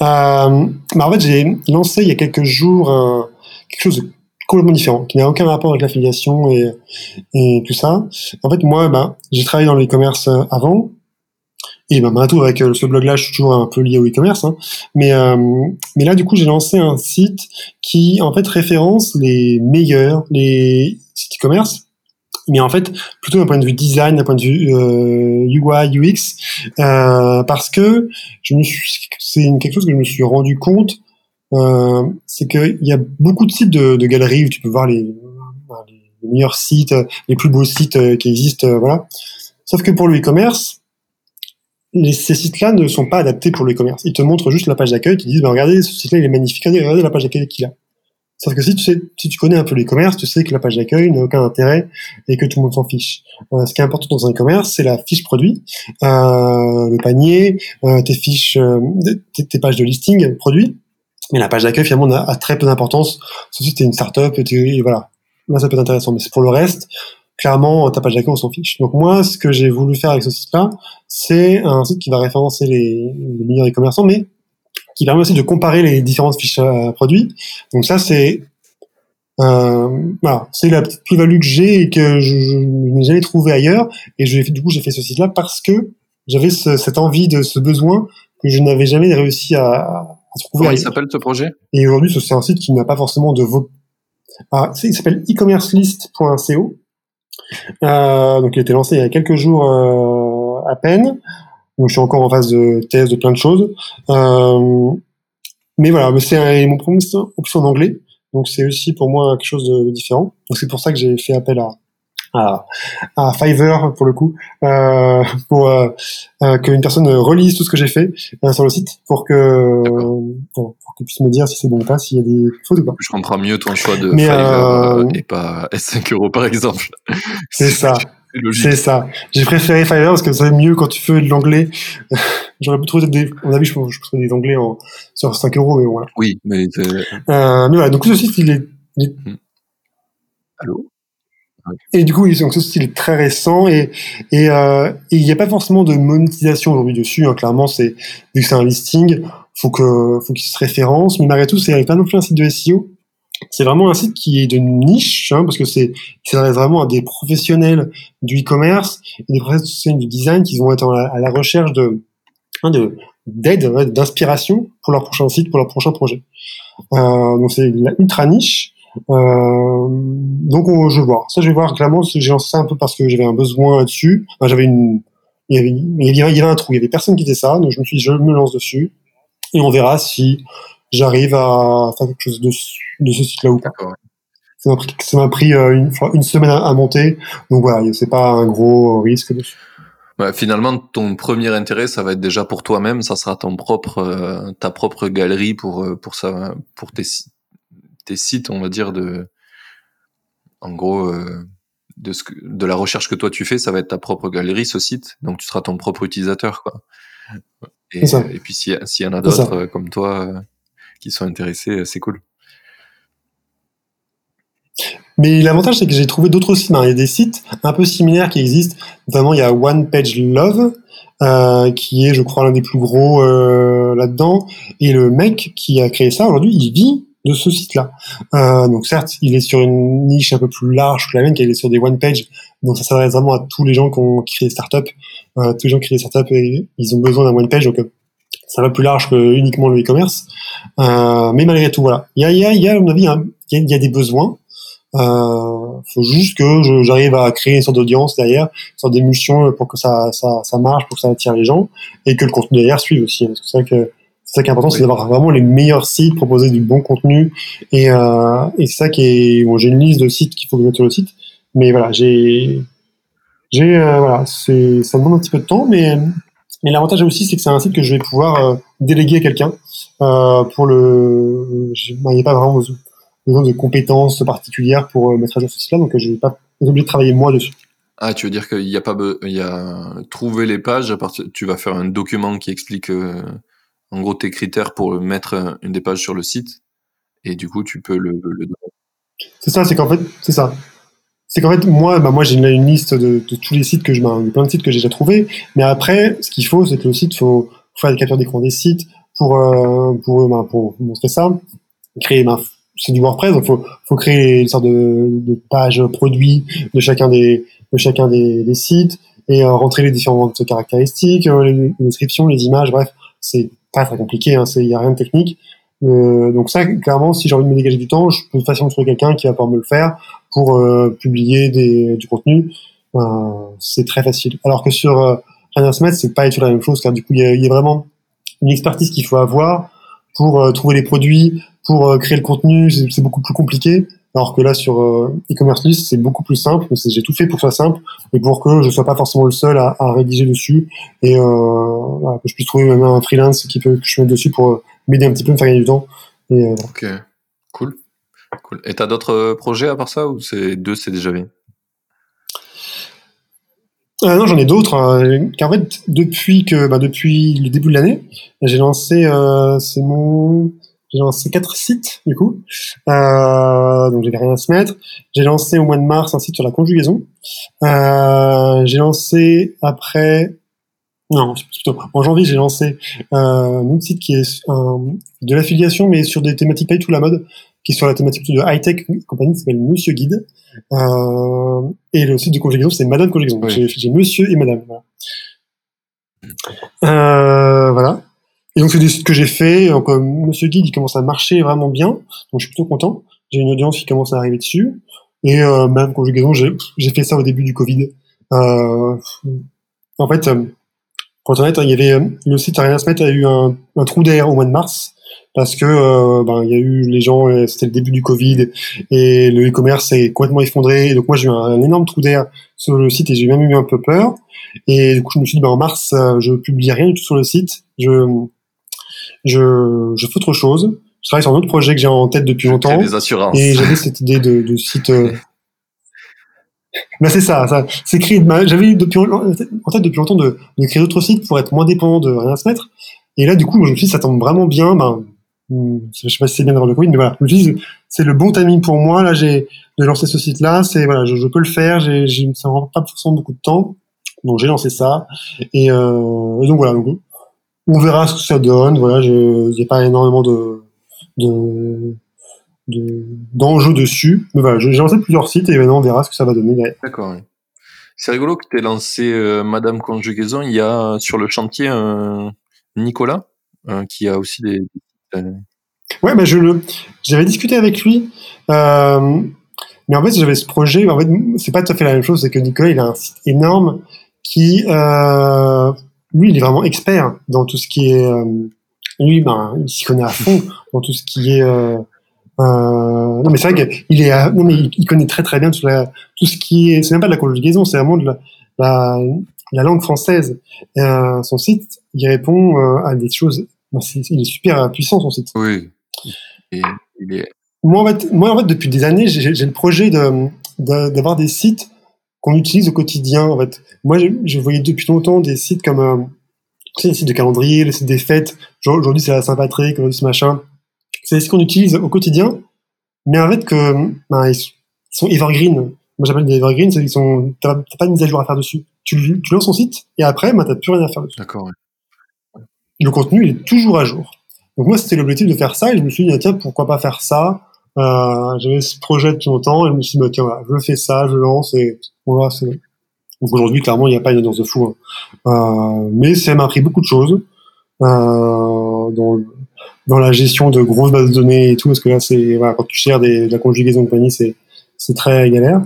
Euh, bah, en fait, j'ai lancé il y a quelques jours quelque chose de complètement différent, qui n'a aucun rapport avec l'affiliation et, et tout ça. En fait, moi, bah, j'ai travaillé dans le e-commerce euh, avant. Et bah, maintenant, avec euh, ce blog-là, je suis toujours un peu lié au e-commerce. Hein. Mais, euh, mais là, du coup, j'ai lancé un site qui, en fait, référence les meilleurs, les sites e-commerce mais en fait plutôt d'un point de vue design, d'un point de vue euh, UI, UX, euh, parce que je me suis, c'est quelque chose que je me suis rendu compte, euh, c'est qu'il y a beaucoup de sites de, galeries où tu peux voir les, les meilleurs sites, les plus beaux sites euh, qui existent, euh, voilà. Sauf que pour le e-commerce, ces sites-là ne sont pas adaptés pour le e-commerce. Ils te montrent juste la page d'accueil, ils te disent, bah, regardez, ce site-là, il est magnifique, regardez la page d'accueil qu'il a. Sauf que si tu connais un peu l'e-commerce, tu sais que la page d'accueil n'a aucun intérêt et que tout le monde s'en fiche. Euh, ce qui est important dans un e-commerce, c'est la fiche produit, euh, le panier, euh, tes fiches, tes, pages de listing produit. Mais la page d'accueil finalement a, très peu d'importance, sauf si tu es une startup et, et voilà. Là, ça peut être intéressant. Mais pour le reste, clairement, ta page d'accueil, on s'en fiche. Donc moi, ce que j'ai voulu faire avec ce site-là, c'est un site qui va référencer les, les meilleurs e-commerçants, mais qui permet aussi de comparer les différentes fiches euh, produits. Donc ça, c'est euh, voilà, c'est la petite plus-value que j'ai et que je, je, n'ai jamais trouvé ailleurs. Et je, du coup, j'ai fait ce site-là parce que j'avais ce, cette envie, de ce besoin que je n'avais jamais réussi à, à trouver. Comment il s'appelle ce projet? Et aujourd'hui, c'est un site qui n'a pas forcément de vos. Ah, il s'appelle e-commercelist.co. Euh, donc, il a été lancé il y a quelques jours euh, à peine. Donc je suis encore en phase de thèse de plein de choses. Euh, mais voilà, c'est mon premier option en anglais. Donc c'est aussi pour moi quelque chose de, différent. Donc c'est pour ça que j'ai fait appel à, à, à, Fiverr pour le coup, euh, pour euh, euh, qu'une personne relise tout ce que j'ai fait euh, sur le site pour que pour, qu'il puisse me dire si c'est bon ou pas, s'il y a des fautes ou pas. Je comprends mieux ton choix de Mais Fiverr et pas S5 euros par exemple. C'est ça. C'est ça. J'ai préféré Fiverr parce que c'est mieux quand tu fais de l'anglais. J'aurais pu trouver des, on a vu, je pense, je des anglais en, sur 5 euros, mais voilà. Oui, mais, euh, mais voilà. Donc, ce site, il est, il est... Hmm. Allô? Et du coup, donc, ce style est très récent et et euh, il n'y a pas forcément de monétisation aujourd'hui dessus. Hein, clairement, c'est vu que c'est un listing, faut que faut qu'il se référence. Mais malgré tout, c'est pas non plus un site de SEO c'est vraiment un site qui est de niche, hein, parce que c'est s'adresse vraiment à des professionnels du e-commerce et des professionnels du design qui vont être à la recherche de hein, de d'aide, d'inspiration pour leur prochain site, pour leur prochain projet. Euh, donc c'est ultra niche. Euh, donc on, je vais voir. Ça, je vais voir clairement. J'ai lancé ça un peu parce que j'avais un besoin là-dessus. J'avais une, il y, avait, il y avait un trou. Il y avait personne qui faisait ça, donc je me suis dit, je me lance dessus et on verra si j'arrive à faire quelque chose de, de ce site-là ou pas. Ça m'a pris, ça m'a pris euh, une, une, semaine à, monter, donc voilà, c'est pas un gros risque dessus. Ouais, finalement, ton premier intérêt, ça va être déjà pour toi-même, ça sera ton propre, euh, ta propre galerie pour euh, pour ça, pour tes tes sites, on va dire de, en gros, de ce que, de la recherche que toi tu fais, ça va être ta propre galerie, ce site, donc tu seras ton propre utilisateur, quoi. Et, et puis s'il y, en a d'autres comme toi qui sont intéressés, euh, c'est cool. Mais l'avantage, c'est que j'ai trouvé d'autres sites. Il y a des sites un peu similaires qui existent. Notamment, il y a One Page Love, euh, qui est, je crois, l'un des plus gros euh, là-dedans. Et le mec qui a créé ça, aujourd'hui, il vit de ce site-là. Donc certes, il est sur une niche un peu plus large que la mienne, qu'il est sur des one page. Donc ça s'adresse vraiment à tous les gens qui, ont, créé des startups. Tous les gens qui créent des startups, ils ont besoin d'un one page. Donc ça va plus large que uniquement le e-commerce. Euh, mais malgré tout, voilà. Il y a, y a, y a à mon avis, il y a, des besoins. Euh, faut juste que j'arrive à créer une sorte d'audience derrière, une sorte d'émulsion pour que ça, ça, ça marche, pour que ça attire les gens, et que le contenu derrière suive aussi. C'est ça que c'est ça qui est important, c'est d'avoir vraiment les meilleurs sites, proposer du bon contenu, et, euh, et c'est ça qui est. Bon, j'ai une liste de sites qu'il faut que je mette sur le site, mais voilà, j'ai, j'ai, euh, voilà, c'est, ça demande un petit peu de temps, mais mais l'avantage aussi, c'est que c'est un site que je vais pouvoir euh, déléguer à quelqu'un euh, pour le. Il n'y a pas vraiment besoin de compétences particulières pour euh, mettre à jour ce site-là, donc je vais pas obligé de travailler moi dessus. Ah, tu veux dire qu'il n'y a pas, il y a trouver les pages. À partir, tu vas faire un document qui explique en gros tes critères pour mettre une des pages sur le site, et du coup tu peux le. le... C'est ça, c'est qu'en fait, c'est ça c'est qu'en fait, moi, bah, moi j'ai une, liste de, tous les sites que je, bah, plein de sites que j'ai déjà trouvés. Mais après, ce qu'il faut, c'est que le site, faut, faut faire des captures d'écran des sites, pour euh, ben, pour montrer ça, créer c'est du WordPress, donc faut faut créer une sorte de, page produit de chacun des de chacun des, sites et euh, rentrer les différentes caractéristiques, euh, les, descriptions, les images, bref, c'est pas très compliqué, hein, il y a rien de technique. Donc ça, clairement, si j'ai envie de me dégager du temps, je peux facilement trouver quelqu'un qui va pouvoir me le faire pour publier des, du contenu. c'est très facile. Alors que sur euh, Smith, c'est pas tout la même chose, car du coup, il y a, vraiment une expertise qu'il faut avoir pour trouver les produits, pour créer le contenu, c'est beaucoup plus compliqué. Alors que là, sur euh, e-commerce list, c'est beaucoup plus simple. J'ai tout fait pour que soit simple et pour que je sois pas forcément le seul à, à rédiger dessus et euh, que je puisse trouver même un freelance qui peut que je mette dessus pour euh, m'aider un petit peu, me faire gagner du temps. Euh, ok, cool. Cool. Et t'as d'autres euh, projets à part ça ou c'est deux, c'est déjà bien? Euh, non, j'en ai d'autres. Euh, en fait, depuis que, bah, depuis le début de l'année, j'ai lancé, euh, mon j'ai lancé quatre sites, du coup. Donc, j'avais rien à se mettre. J'ai lancé au mois de mars un site sur la conjugaison. J'ai lancé après... Non, plutôt en janvier, j'ai lancé un autre site qui est de l'affiliation, mais sur des thématiques pas du tout la mode, qui est sur la thématique de high-tech compagnie, qui s'appelle Monsieur Guide. Euh, et le site de conjugaison, c'est Madame Conjugaison. J'ai Monsieur et Madame. Voilà. Euh, voilà. Et donc, c'est des sites que j'ai fait. Donc, euh, Monsieur Guide, il commence à marcher vraiment bien. Donc, je suis plutôt content. J'ai une audience qui commence à arriver dessus. Et même conjugaison, j'ai, fait ça au début du Covid. En fait, pour être honnête, il y avait le site Arena Smith a eu un, un trou d'air au mois de mars parce que euh, ben, il y a eu les gens, c'était le début du Covid et le e-commerce est complètement effondré. Et donc moi j'ai eu un, un, énorme trou d'air sur le site et j'ai même eu un peu peur. Et du coup je me suis dit ben, en mars je publie rien du tout sur le site. Je je, je fais autre chose. Je travaille sur un autre projet que j'ai en tête depuis longtemps. Des assurances. Et j'avais cette idée de, de site. Euh... ben c'est ça, ça. C'est créer. J'avais depuis en tête depuis longtemps de, de créer d'autres sites pour être moins dépendant de rien se mettre. Et là, du coup, je me suis dit, ça tombe vraiment bien. Ben, je sais pas si c'est bien d'avoir le Covid, mais voilà. Je me dit, c'est le bon timing pour moi. Là, j'ai de lancer ce site-là. C'est voilà, je, peux le faire. J'ai, ça ne prend pas forcément beaucoup de temps. Donc j'ai lancé ça. Et, euh, donc voilà. On verra ce que ça donne. Voilà, il n'y a pas énormément de, de, d'enjeux dessus. Mais voilà, j'ai lancé plusieurs sites et maintenant on verra ce que ça va donner. D'accord. C'est rigolo que tu aies lancé euh, Madame Conjugaison. Il y a sur le chantier Nicolas euh, qui a aussi des. Ouais, bah je le, j'avais discuté avec lui. Euh, mais en fait, j'avais ce projet. En fait, c'est pas tout à fait la même chose. C'est que Nicolas, il a un site énorme qui euh, lui, il est vraiment expert dans tout ce qui est. Euh, lui, ben, il s'y connaît à fond dans tout ce qui est. Non, mais c'est vrai qu'il est. non, mais il, connaît très très bien tout, ce qui est. C'est même pas de la conjugaison, c'est vraiment de la, la, la langue française. Son site, il répond à des choses. Il est super puissant son site. Oui. Et il est. Moi en fait, moi en fait, depuis des années, j'ai le projet de d'avoir des sites qu'on utilise au quotidien. En fait, moi, je, je voyais depuis longtemps des sites comme euh, les sites de calendrier, les sites des fêtes. Aujourd'hui, c'est la Saint-Patrick, aujourd'hui, ce machin. C'est sites qu'on utilise au quotidien, mais en fait que ben, ils sont evergreen. Moi, j'appelle des evergreen, c'est qu'ils sont t'as pas de mise à jour à faire dessus. Tu, tu lances ton site et après, ben, t'as plus rien à faire dessus. D'accord. Ouais. Le contenu il est toujours à jour. Donc moi, c'était l'objectif de faire ça et je me suis dit tiens, pourquoi pas faire ça? Euh, j'avais ce projet depuis longtemps et je me suis dit, bah, tiens, voilà, je fais ça, je lance et voilà, c'est. Donc aujourd'hui, clairement, il n'y a pas une audience de fou. Hein. Euh, mais ça m'a appris beaucoup de choses euh, dans, dans la gestion de grosses bases de données et tout, parce que là, c'est voilà, quand tu gères de la conjugaison de compagnie, c'est très galère.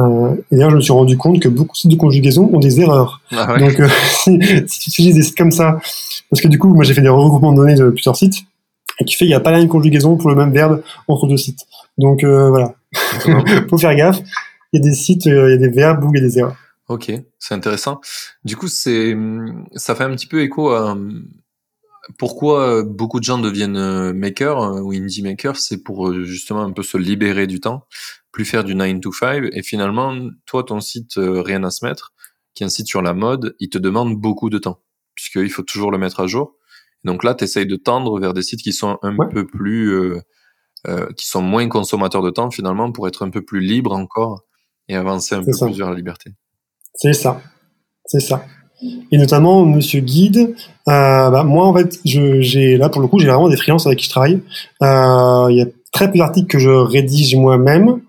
Euh, et d'ailleurs, je me suis rendu compte que beaucoup de sites de conjugaison ont des erreurs. Ah ouais. Donc, euh, si, si, tu utilises des sites comme ça, parce que du coup, moi, j'ai fait des regroupements de données de plusieurs sites, et qui fait qu'il n'y a pas la même conjugaison pour le même verbe entre deux sites. Donc euh, voilà, faut faire gaffe. Il y a des sites, euh, il y a des verbes où il y a des erreurs. Ok, c'est intéressant. Du coup, c'est, ça fait un petit peu écho à pourquoi beaucoup de gens deviennent euh, makers ou indie makers, c'est pour justement un peu se libérer du temps, plus faire du 9 to 5. Et finalement, toi, ton site Rien à se mettre, qui est un site sur la mode, il te demande beaucoup de temps, puisqu'il faut toujours le mettre à jour. Donc là, tu essayes de tendre vers des sites qui sont un ouais. peu plus, euh, euh, qui sont moins consommateurs de temps finalement, pour être un peu plus libre encore et avancer un peu ça. plus vers la liberté. C'est ça, c'est ça. Et notamment, Monsieur Guide, euh, bah, moi, en fait, j'ai là, pour le coup, j'ai vraiment des freelances avec qui je travaille. Euh, il y a très peu d'articles que je rédige moi-même,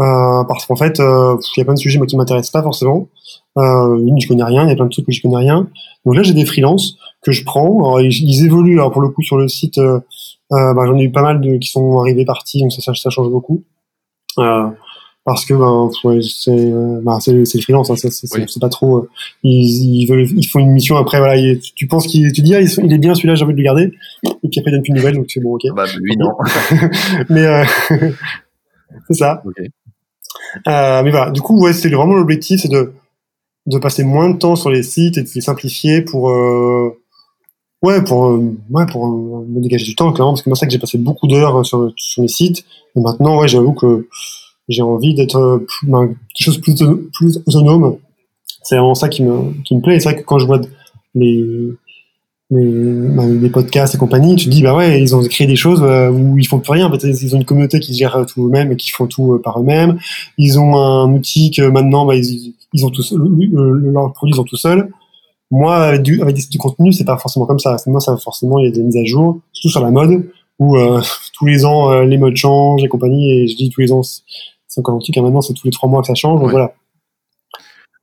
euh, parce qu'en fait, il y a plein de sujets moi, qui m'intéressent pas forcément. Je connais rien, il y a plein de trucs que je connais rien. Donc là, j'ai des freelances que je prends. Ils, évoluent, alors pour le coup, sur le site, bah, j'en ai eu pas mal qui sont arrivés, partis, donc ça, change beaucoup. Parce que ben, c'est euh, ben, c'est le freelance, hein, c'est pas trop. Euh, ils, ils, veulent, ils font une mission après, voilà. tu penses qu'il, tu dis ah, il est bien celui-là, j'ai envie de le garder, et puis après il donne plus de nouvelles, donc c'est bon, ok. Bah lui non. mais euh, c'est ça. Euh, mais voilà, du coup ouais, c'est vraiment l'objectif, c'est de de passer moins de temps sur les sites et de les simplifier pour euh, ouais pour ouais pour me dégager du temps clairement parce que moi c'est que j'ai passé beaucoup d'heures sur sur les sites et maintenant ouais j'avoue que j'ai envie d'être euh, ben, quelque chose plus, plus autonome. C'est vraiment ça qui me, qui me plaît. C'est vrai que quand je vois les, ben, les, podcasts et compagnie, tu te dis, bah ouais, ils ont créé des choses euh, où ils font plus rien. Ils ont une communauté qui gère tout eux-mêmes et qui font tout euh, par eux-mêmes. Ils ont un outil que maintenant, bah, ils, ils ont tout, produits ils ont tout seuls. Moi, avec du, avec du contenu, c'est pas forcément comme ça. Moi, ça, forcément, il y a des mises à jour, surtout sur la mode, où tous les ans, les modes changent et compagnie, et je dis tous les ans, c'est encore un maintenant, c'est tous les trois mois que ça change. Donc voilà.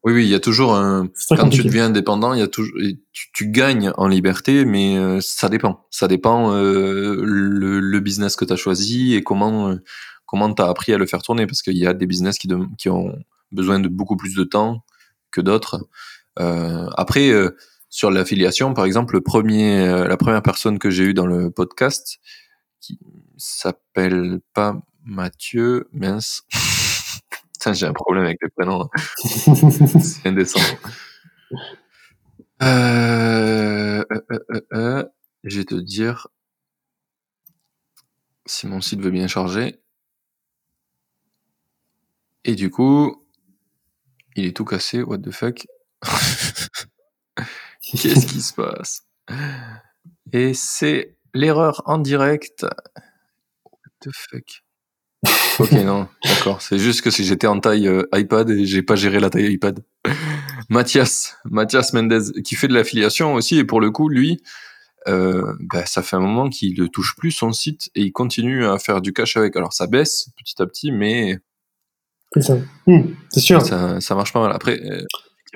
Oui, oui, il y a toujours un. Quand tu deviens indépendant, il y a toujours, tu, gagnes en liberté, mais euh, ça dépend. Ça dépend euh, le, business que tu as choisi et comment euh, comment tu as appris à le faire tourner, parce qu'il y a des business qui, qui ont besoin de beaucoup plus de temps que d'autres. après, sur l'affiliation, par exemple, le premier, la première personne que j'ai eue dans le podcast, qui s'appelle pas Mathieu, mince. j'ai un problème avec les prénoms. C'est indécent. Euh, euh, euh, euh, je vais te dire si mon site veut bien charger. Et du coup, il est tout cassé. What the fuck Qu'est-ce qui se passe? Et c'est l'erreur en direct. What the fuck Ok, non, d'accord. C'est juste que si j'étais en taille euh, iPad et j'ai pas géré la taille iPad. Mathias, Mathias Mendez, qui fait de l'affiliation aussi, et pour le coup, lui, euh, bah, ça fait un moment qu'il ne touche plus son site et il continue à faire du cash avec. Alors ça baisse petit à petit, mais. C'est ça. Hmm, c'est sûr. Ça, ça, marche pas mal. Après. Euh,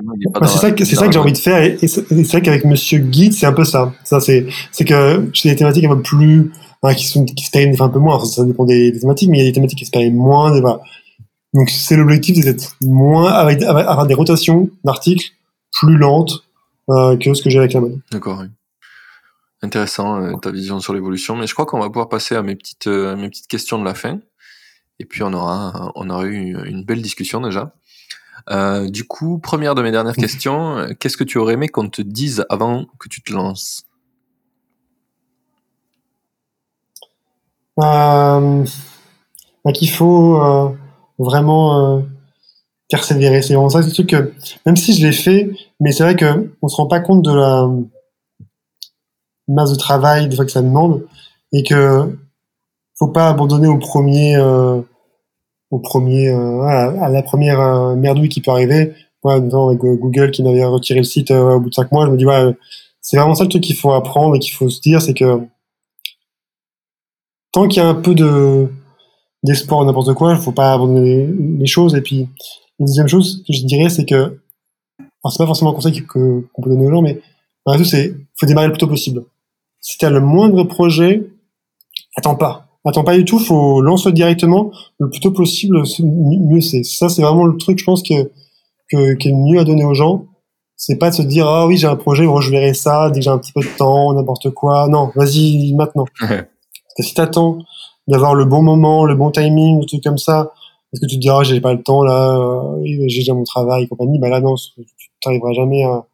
bah, c'est ça, que, c'est ça que j'ai envie de faire, et, c'est vrai qu'avec Monsieur Guide, c'est un peu ça. Ça, c'est, c'est que j'ai des thématiques un peu plus qui sont qui se périment un peu moins. Ça, dépend des, thématiques, mais il y a des thématiques qui se périment moins. Des, voilà. Donc c'est l'objectif, d'être moins avec, avoir des rotations d'articles plus lentes euh, que ce que j'ai avec la mode. D'accord. Oui. Intéressant euh, ta vision sur l'évolution, mais je crois qu'on va pouvoir passer à mes petites euh, mes petites questions de la fin. Et puis on aura on aura eu une belle discussion déjà. Euh, du coup, première de mes dernières questions, qu'est-ce que tu aurais aimé qu'on te dise avant que tu te lances? Euh, qu'il faut euh, vraiment euh, persévérer. C'est vraiment ça, c'est truc que même si je l'ai fait, mais c'est vrai que on se rend pas compte de la masse de travail des fois que ça demande et que faut pas abandonner au premier au premier à, la première euh, merdouille qui peut arriver ouais, avec Google qui m'avait retiré le site au bout de cinq mois je me dis ouais c'est vraiment ça le truc qu'il faut apprendre et qu'il faut se dire c'est que tant qu'il y a un peu de d'espoir n'importe quoi, il faut pas abandonner les, choses. Et puis, la deuxième chose que je dirais, c'est que, alors c'est pas forcément un conseil qu'on peut donner aux gens, mais en tout, c'est, faut démarrer le plus tôt possible. Si tu as le moindre projet, attends pas. Attends pas du tout, faut lancer directement le plus tôt possible, mieux c'est. Ça, c'est vraiment le truc, je pense, que, que, qui est mieux à donner aux gens. C'est pas de se dire, ah oui, j'ai un projet, je verrai ça dès que j'ai un petit peu de temps, n'importe quoi. Non, vas-y, maintenant. Que si t'attends d'avoir le bon moment, le bon timing, ou truc comme ça, parce que tu te dis, ah, j'ai pas le temps, là, euh, j'ai déjà mon travail et compagnie, bah là, non, tu n'arriveras jamais à,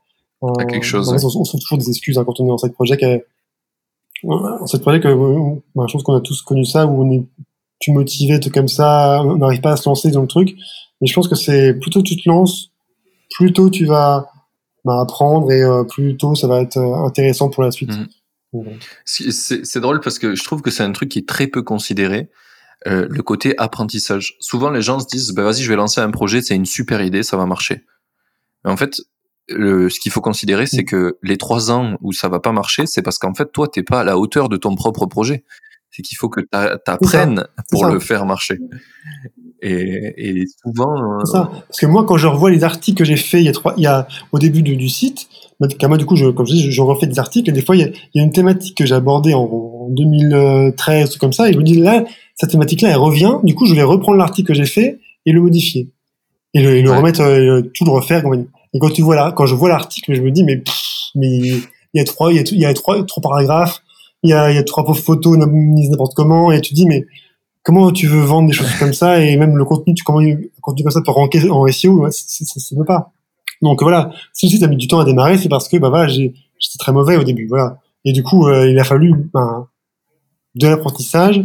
à, quelque chose. On, on, trouve toujours des excuses hein, quand on est dans cette projet. En cette projet, que, bah, je pense qu'on a tous connu ça, où on est plus motivé, tout comme ça, on n'arrive pas à se lancer dans le truc. Mais je pense que c'est plutôt tu te lances, plus tôt tu vas bah, apprendre et euh, plus tôt ça va être euh, intéressant pour la suite. Mmh. C'est drôle parce que je trouve que c'est un truc qui est très peu considéré, euh, le côté apprentissage. Souvent, les gens se disent, bah, vas-y, je vais lancer un projet, c'est une super idée, ça va marcher. Mais en fait, le, ce qu'il faut considérer, c'est que les trois ans où ça va pas marcher, c'est parce qu'en fait, toi, t'es pas à la hauteur de ton propre projet. C'est qu'il faut que tu apprennes pour le faire marcher. Et, et souvent. Euh, ça. Parce que moi, quand je revois les articles que j'ai fait il y a trois, il y a au début du, du site, moi, du coup, je, comme je dis, je, refais des articles et des fois, il y a, il y a une thématique que j'ai abordée en, en 2013, comme ça, et je me dis là, cette thématique-là, elle revient. Du coup, je vais reprendre l'article que j'ai fait et le modifier et le, et le remettre, euh, tout le refaire. Et quand tu vois là, quand je vois l'article, je me dis mais mais il y a trois, il y a, il y a trois, trois paragraphes, il y a, y a trois pauvres photos mises n'importe comment, et tu dis mais comment tu veux vendre des choses comme ça et même le contenu, tu comment le contenu comme ça peut ranker en SEO, ouais, ça, ça, veut pas. Donc voilà, si le site a mis du temps à démarrer, c'est parce que bah voilà, j'étais très mauvais au début, voilà. Et du coup, euh, il a fallu ben, de l'apprentissage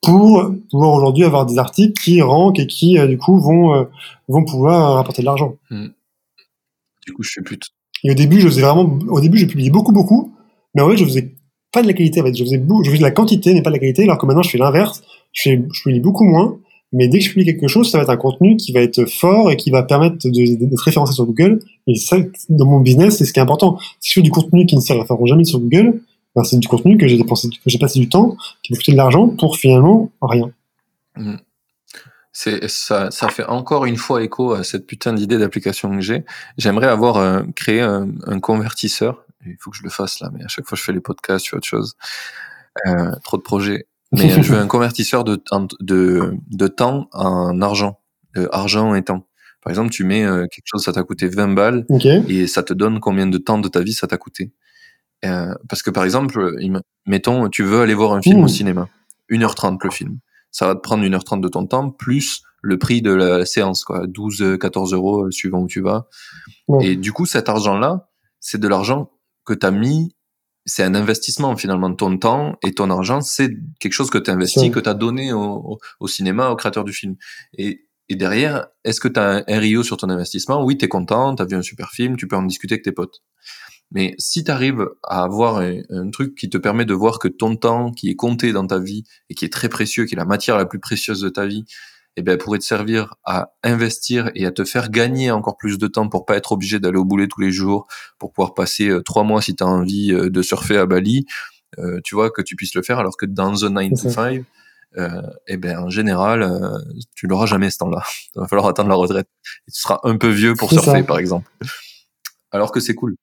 pour pouvoir aujourd'hui avoir des articles qui rankent et qui euh, du coup vont euh, vont pouvoir rapporter de l'argent. Mmh. Du coup, je suis plus. Et au début, je faisais vraiment, au début, je publiais beaucoup, beaucoup, mais en fait, je faisais pas de la qualité. Je faisais, je faisais de la quantité, mais pas de la qualité. Alors que maintenant, je fais l'inverse. Je, je publie beaucoup moins, mais dès que je publie quelque chose, ça va être un contenu qui va être fort et qui va permettre d'être référencé sur Google. Et ça, dans mon business, c'est ce qui est important. Si je fais du contenu qui ne sert jamais sur Google, ben c'est du contenu que j'ai dépensé, que j'ai passé du temps, qui m'a coûté de l'argent pour finalement rien. C'est ça, fait encore une fois écho à cette putain d'idée d'application que j'ai. J'aimerais avoir euh, créé un, convertisseur. Il faut que je le fasse là, mais à chaque fois je fais les podcasts, je fais autre chose. Euh, trop de projets. Mais je veux un convertisseur de, de, de temps en argent, argent et temps. Par exemple, tu mets euh, quelque chose, ça t'a coûté 20 balles et ça te donne combien de temps de ta vie ça t'a coûté? Euh, parce que par exemple, mettons, tu veux aller voir un film au cinéma, 1h30 le film ça va te prendre 1h30 de ton temps, plus le prix de la séance, quoi, 12, 14 euros euh, suivant où tu vas. Et du coup, cet argent-là, c'est de l'argent que tu as mis, c'est un investissement finalement ton temps et ton argent, c'est quelque chose que tu as investi, que tu as donné au, au, cinéma, au créateur du film. Et, et derrière, est-ce que tu as un RIO sur ton investissement? Oui, tu es content, tu as vu un super film, tu peux en discuter avec tes potes. Mais si tu arrives à avoir un, truc qui te permet de voir que ton temps qui est compté dans ta vie et qui est très précieux, qui est la matière la plus précieuse de ta vie, eh bien, pourrait te servir à investir et à te faire gagner encore plus de temps pour pas être obligé d'aller au boulet tous les jours, pour pouvoir passer euh, trois mois si tu as envie euh, de surfer à Bali, euh, tu vois, que tu puisses le faire, alors que dans The 9 to 5, euh, eh ben en général, euh, tu l'auras jamais ce temps-là. Il va falloir attendre la retraite. Et tu seras un peu vieux pour surfer, par exemple. Alors que c'est cool.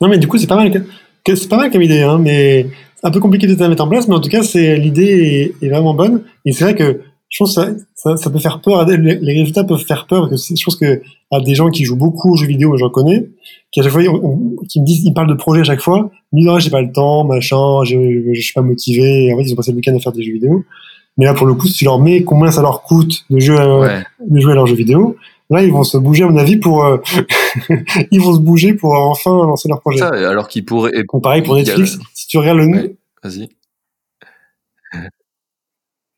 Non, mais du coup, c'est pas mal. C'est pas mal comme idée, hein, mais un peu compliqué de la mettre en place, mais en tout cas, c'est l'idée est, vraiment bonne. Et c'est vrai que je pense que ça, ça, peut faire peur. Les résultats peuvent faire peur parce que je pense que à des gens qui jouent beaucoup aux jeux vidéo, j'en connais, qui à chaque fois, qui me disent, ils parlent de projets à chaque fois, ils disent, oh, j'ai pas le temps, machin, je, je suis pas motivé. En fait, ils ont passé le week-end à faire des jeux vidéo. Mais là, pour le coup, si tu leur mets combien ça leur coûte de jouer à, de jouer à leurs jeux vidéo, Là, ils vont se bouger, à mon avis, pour euh, ils vont se bouger pour enfin lancer leur projet. Ça, alors qu'ils pourraient. pareil pour Netflix. Si tu regardes le. Vas-y.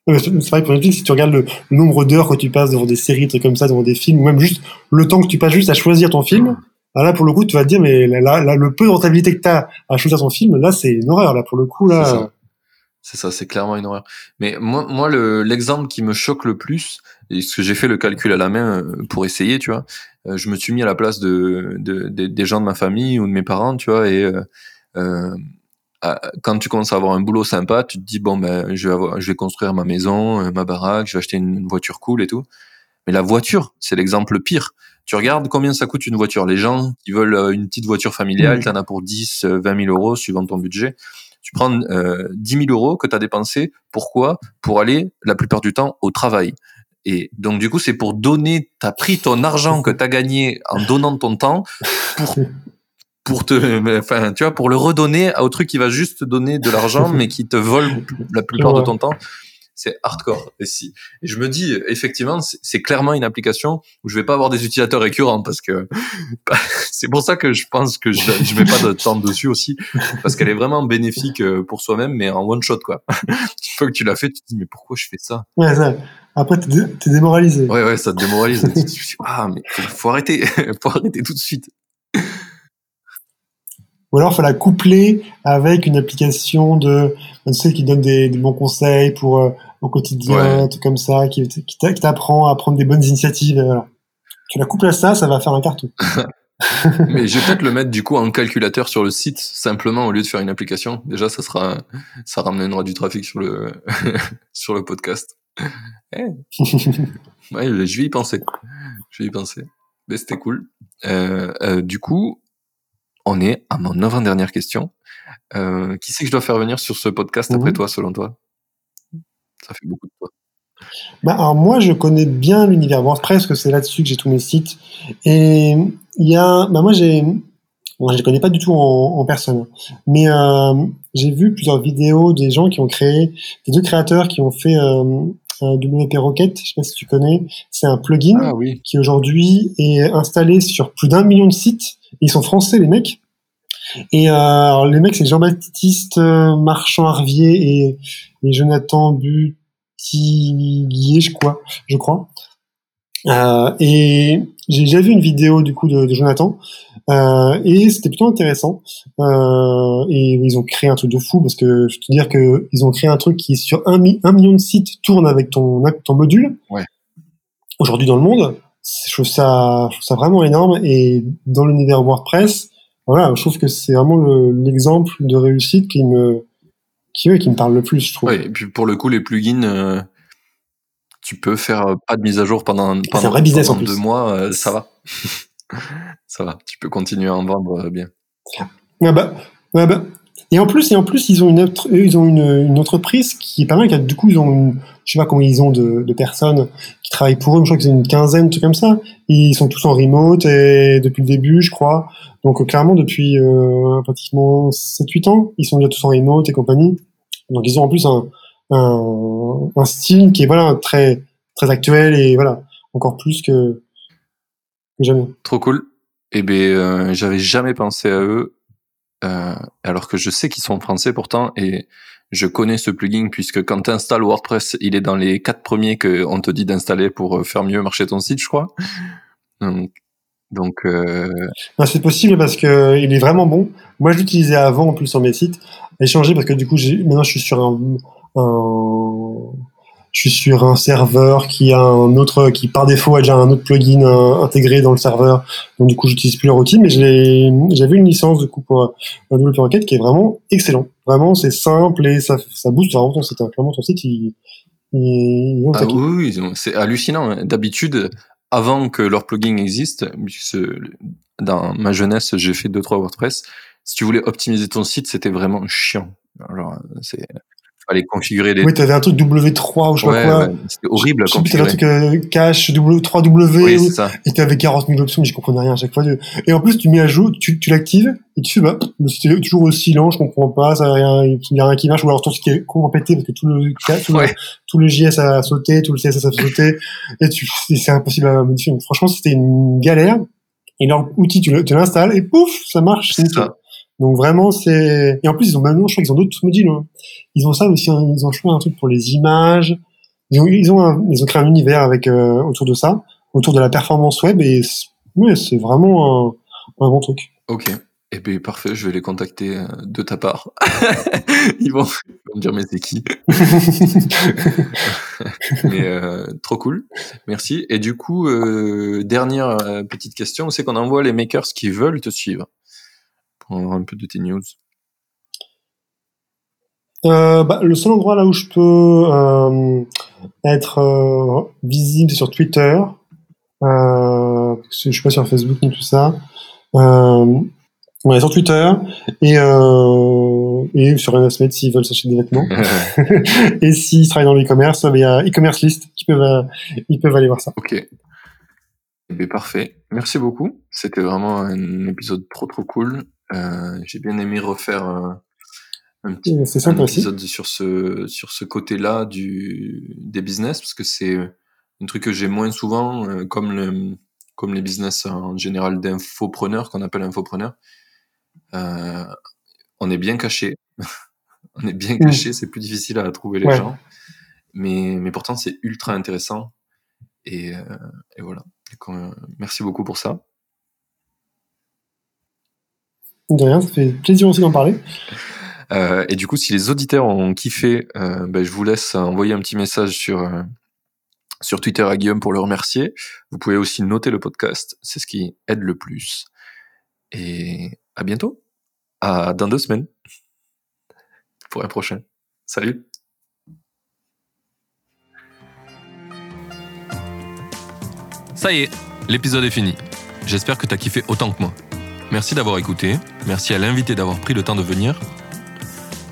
C'est pareil pour Netflix, si tu regardes le, nombre d'heures que tu passes devant des séries, trucs comme ça, devant des films, ou même juste le temps que tu passes juste à choisir ton film, bah là, pour le coup, tu vas te dire, mais là, là, le peu de rentabilité que tu as à choisir ton film, là, c'est une horreur. Là, pour le coup, là. C'est ça, c'est clairement une horreur. Mais moi, moi l'exemple qui me choque le plus, et ce que j'ai fait le calcul à la main euh, pour essayer, tu vois, euh, je me suis mis à la place de, de, des gens de ma famille ou de mes parents, tu vois, et euh, euh quand tu commences à avoir un boulot sympa, tu te dis bon ben je vais avoir, je vais construire ma maison, ma baraque, je vais acheter une voiture cool et tout. Mais la voiture, c'est l'exemple pire. Tu regardes combien ça coûte une voiture. Les gens qui veulent une petite voiture familiale, tu en as pour 10, 20 000 euros suivant ton budget tu prends euh, 10 000 euros que tu as dépensé. Pourquoi? Pour aller la plupart du temps au travail. Et donc du coup, c'est pour donner, tu as pris ton argent que tu as gagné en donnant ton temps pour pour te enfin tu vois pour le redonner à au truc qui va juste te donner de l'argent mais qui te vole la plupart de ton temps c'est hardcore. Et si, et je me dis, effectivement, c'est clairement une application où je vais pas avoir des utilisateurs récurrents parce que c'est pour ça que je pense que je, je mets pas de temps dessus aussi parce qu'elle est vraiment bénéfique euh, pour soi-même, mais en one shot, quoi. Une fois que tu l'as fait, tu te dis, mais pourquoi je fais ça? Ouais, ça. Après, t'es démoralisé. Ouais, ouais, ça te démoralise. ah, mais faut arrêter. faut arrêter tout de suite. Ou alors, il faut la coupler avec une application de, tu sais, qui donne des, des bons conseils pour, euh, au quotidien, tout comme ça, qui, qui t'apprend à prendre des bonnes initiatives. Tu la couples à ça, ça va faire un carton. Mais je vais peut-être le mettre du coup en calculateur sur le site simplement au lieu de faire une application. Déjà, ça sera, ça ramènera du trafic sur le sur le podcast. Eh. Ouais, je vais y penser. Je vais y penser. Mais c'était cool. Euh, euh, du coup, on est à mon avant-dernière question. Euh, qui c'est que je dois faire venir sur ce podcast après Mhm. toi, selon toi? Ça fait beaucoup de toi. Bah, alors moi, je connais bien l'univers WordPress, parce que c'est là-dessus que j'ai tous mes sites. Et il y a, bah moi, j'ai, bon, je les connais pas du tout en, en personne, mais euh, j'ai vu plusieurs vidéos des gens qui ont créé, des deux créateurs qui ont fait euh, WP Rocket. Je sais pas si tu connais. C'est un plugin Ah oui. qui aujourd'hui est installé sur plus d'un million de sites. Ils sont français, les mecs. Et euh, alors, les mecs, c'est Jean-Baptiste euh, Marchand-Harvier et, et Jonathan Butiguier, je crois. Je crois. Euh, et j'ai déjà vu une vidéo du coup de, de Jonathan euh, et c'était plutôt intéressant. Et ils ont créé un truc de fou parce que je peux te dire que ils ont créé un truc qui sur un, mi- un million de sites tourne avec ton ton module. Ouais. Aujourd'hui dans le monde, je trouve ça, je trouve ça vraiment énorme. Et dans l'univers WordPress, voilà, je trouve que c'est vraiment le- l'exemple de réussite qui me qui, qui me parle le plus, je trouve. Ouais, et puis pour le coup, les plugins, euh, tu peux faire euh, pas de mise à jour pendant, un pendant, vrai business, pendant en plus. deux mois, euh, ça va. ça va, tu peux continuer à en vendre euh, bien. Ah bah, ah bah. Et en plus, et en plus, ils ont une, autre- ils ont une, une entreprise qui est pas mal. qui a- Du coup, ils ont, une, je sais pas combien ils ont de, de personnes qui travaillent pour eux. Je crois que c'est une quinzaine, tout comme ça. Ils sont tous en remote et depuis le début, je crois. Donc clairement, depuis euh, pratiquement 7-8 ans, ils sont déjà tous en remote et compagnie. Donc ils ont en plus un, un, un style qui est voilà très très actuel et voilà encore plus que, que jamais. Trop cool. Et ben, euh, j'avais jamais pensé à eux, euh, alors que je sais qu'ils sont français pourtant, et je connais ce plugin puisque quand tu installes WordPress, il est dans les quatre premiers qu'on te dit d'installer pour euh, faire mieux marcher ton site, je crois. Donc, donc euh, Ah, c'est possible parce que il est vraiment bon. Moi, je l'utilisais avant en plus sur mes sites. J'ai changé parce que du coup, maintenant, je suis sur un, un- je suis sur un serveur qui a un autre, qui par défaut a déjà un autre plugin euh, intégré dans le serveur. Donc du coup, j'utilise plus leur outil, mais j'avais une licence du coup pour euh, un WP Rocket qui est vraiment excellent. Vraiment, c'est simple et ça, ça booste vraiment ton site. Clairement, ton site, il, ah oui, c'est hallucinant. hein. D'habitude, avant que leur plugin existe, dans ma jeunesse, j'ai fait deux trois WordPress. Si tu voulais optimiser ton site, c'était vraiment chiant. Alors, c'est fallait configurer les Oui, t'avais un truc W3 ou je sais Ouais, pas quoi. ouais, c'était horrible à Je sais plus, t'avais un truc euh, cache W, 3W. Oui, ou- c'est ça. Et t'avais 40 000 options, mais j'y comprenais rien à chaque fois. Et en plus, tu mets à jour, tu, tu l'actives, et tu fais, bah, est toujours aussi lent, je comprends pas, ça a rien, il y a rien qui marche, ou alors ton site est complètement pété parce que tout le, tout, le- Ouais. tout le JS a sauté, tout le CSS a sauté, et tu, c'est impossible à modifier. Donc, franchement, c'était une galère. Et leur outil, tu le- tu l'installes, et pouf, ça marche. C'est ça. Donc vraiment, c'est, et en plus, ils ont maintenant, je crois qu'ils ont d'autres modules, hein. Ils ont ça aussi, hein, ils ont, crois, un truc pour les images. Ils ont, ils ont, un- créé un univers avec, euh, autour de ça, autour de la performance web, et ouais, c'est vraiment un, un bon truc. Ok. Eh bien, parfait, je vais les contacter euh, de ta part. ils, vont, me dire, mais c'est qui? Mais euh, trop cool. Merci. Et du coup, dernière petite question, c'est qu'on envoie les makers qui veulent te suivre pour avoir un peu de tes news. Euh, bah, le seul endroit là où je peux euh, être euh, visible, c'est sur Twitter. Je suis pas sur Facebook ni tout ça. Ouais, sur Twitter et, et sur NSMed s'ils veulent s'acheter des vêtements. et s'ils travaillent dans l'e-commerce, il y a e-commerce list qui peuvent, ils peuvent aller voir ça. ok. Eh bien, parfait. Merci beaucoup. C'était vraiment un épisode trop trop cool. Euh, J'ai bien aimé refaire euh, un petit un aussi. épisode sur ce sur ce côté-là du des business parce que c'est un truc que j'ai moins souvent euh, comme le comme les business en général d'infopreneurs qu'on appelle infopreneurs euh, on est bien caché on est bien caché c'est plus difficile à trouver les. Ouais. gens mais mais pourtant c'est ultra intéressant et, euh, et voilà Donc, euh, merci beaucoup pour ça De rien, ça fait plaisir aussi d'en parler. Euh, et du coup, si les auditeurs ont kiffé, euh, ben, je vous laisse envoyer un petit message sur, euh, sur Twitter à Guillaume pour le remercier. Vous pouvez aussi noter le podcast, c'est ce qui aide le plus. Et à bientôt, à dans deux semaines, pour un prochain. Salut Ça y est, l'épisode est fini. J'espère que t'as kiffé autant que moi. Merci d'avoir écouté, merci à l'invité d'avoir pris le temps de venir.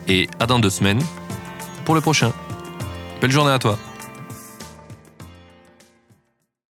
Et à dans deux semaines pour le prochain. Belle journée à toi